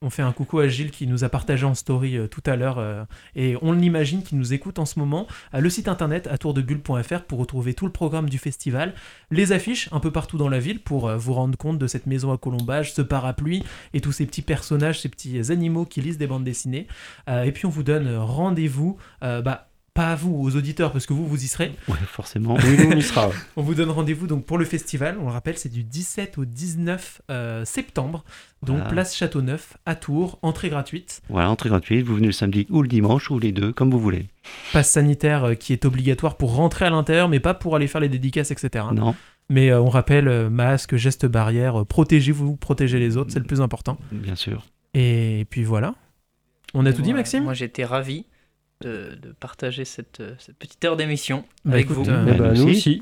[SPEAKER 1] on, fait un coucou à Gilles qui nous a partagé en story euh, tout à l'heure et on l'imagine qu'il nous écoute en ce moment. le site internet à tourdebulle.fr pour retrouver tout le programme du festival, les affiches un peu partout dans la ville pour vous rendre compte de cette maison à colombage, ce parapluie et tous ces petits personnages, ces petits animaux qui lisent des bandes dessinées. et puis on vous donne rendez-vous. bah, pas à vous, aux auditeurs, parce que vous, vous y serez.
[SPEAKER 3] Oui, forcément.
[SPEAKER 4] Oui, on y sera.
[SPEAKER 1] on vous donne rendez-vous donc pour le festival. On le rappelle, c'est du 17 au 19 euh, septembre. Donc place Châteauneuf à Tours, entrée gratuite.
[SPEAKER 3] Voilà, entrée gratuite. Vous venez le samedi ou le dimanche ou les deux, comme vous voulez.
[SPEAKER 1] Passe sanitaire euh, qui est obligatoire pour rentrer à l'intérieur, mais pas pour aller faire les dédicaces, etc.
[SPEAKER 3] Non.
[SPEAKER 1] Mais euh, on rappelle masque, geste barrière, protégez-vous, protégez les autres, c'est le plus important.
[SPEAKER 3] Bien sûr.
[SPEAKER 1] Et puis voilà. On a tout dit, Maxime?
[SPEAKER 2] Moi, j'étais ravi de, partager cette, euh, cette, petite heure d'émission bah, avec vous.
[SPEAKER 4] Euh, eh ben, nous aussi.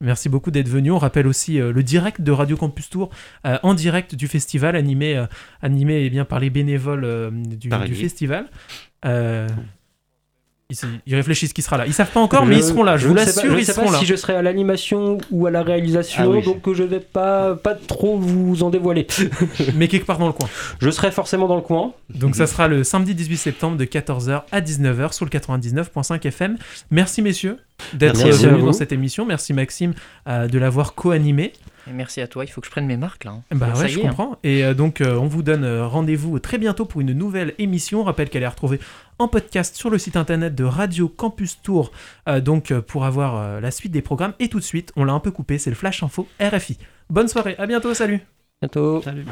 [SPEAKER 1] Merci beaucoup d'être venu. On rappelle aussi euh, le direct de Radio Campus Tour en direct du festival, animé, animé eh bien, par les bénévoles du, du, festival. Ils, réfléchissent qui sera là. Ils savent pas encore, mais ils seront là. Je, vous l'assure, ils
[SPEAKER 4] sais
[SPEAKER 1] seront
[SPEAKER 4] pas
[SPEAKER 1] là.
[SPEAKER 4] Si je serai à l'animation ou à la réalisation, ah donc je vais pas pas trop vous en dévoiler.
[SPEAKER 1] mais quelque part dans le coin.
[SPEAKER 4] Je serai forcément dans le coin.
[SPEAKER 1] Donc ça sera le samedi 18 septembre de 14h à 19h sur le 99.5 FM. Merci messieurs d'être venus dans cette émission. Merci Maxime euh, de l'avoir co-animé
[SPEAKER 2] merci à toi. Il faut que je prenne mes marques là. Hein.
[SPEAKER 1] Bah ouais, je hein. comprends. Et euh, donc, euh, on vous donne euh, rendez-vous très bientôt pour une nouvelle émission. On rappelle qu'elle est retrouvée en podcast sur le site internet de Radio Campus Tour. donc, pour avoir la suite des programmes. Et tout de suite, on l'a un peu coupé, c'est le Flash Info RFI. Bonne soirée, à bientôt, salut.
[SPEAKER 4] Bientôt.
[SPEAKER 1] Salut.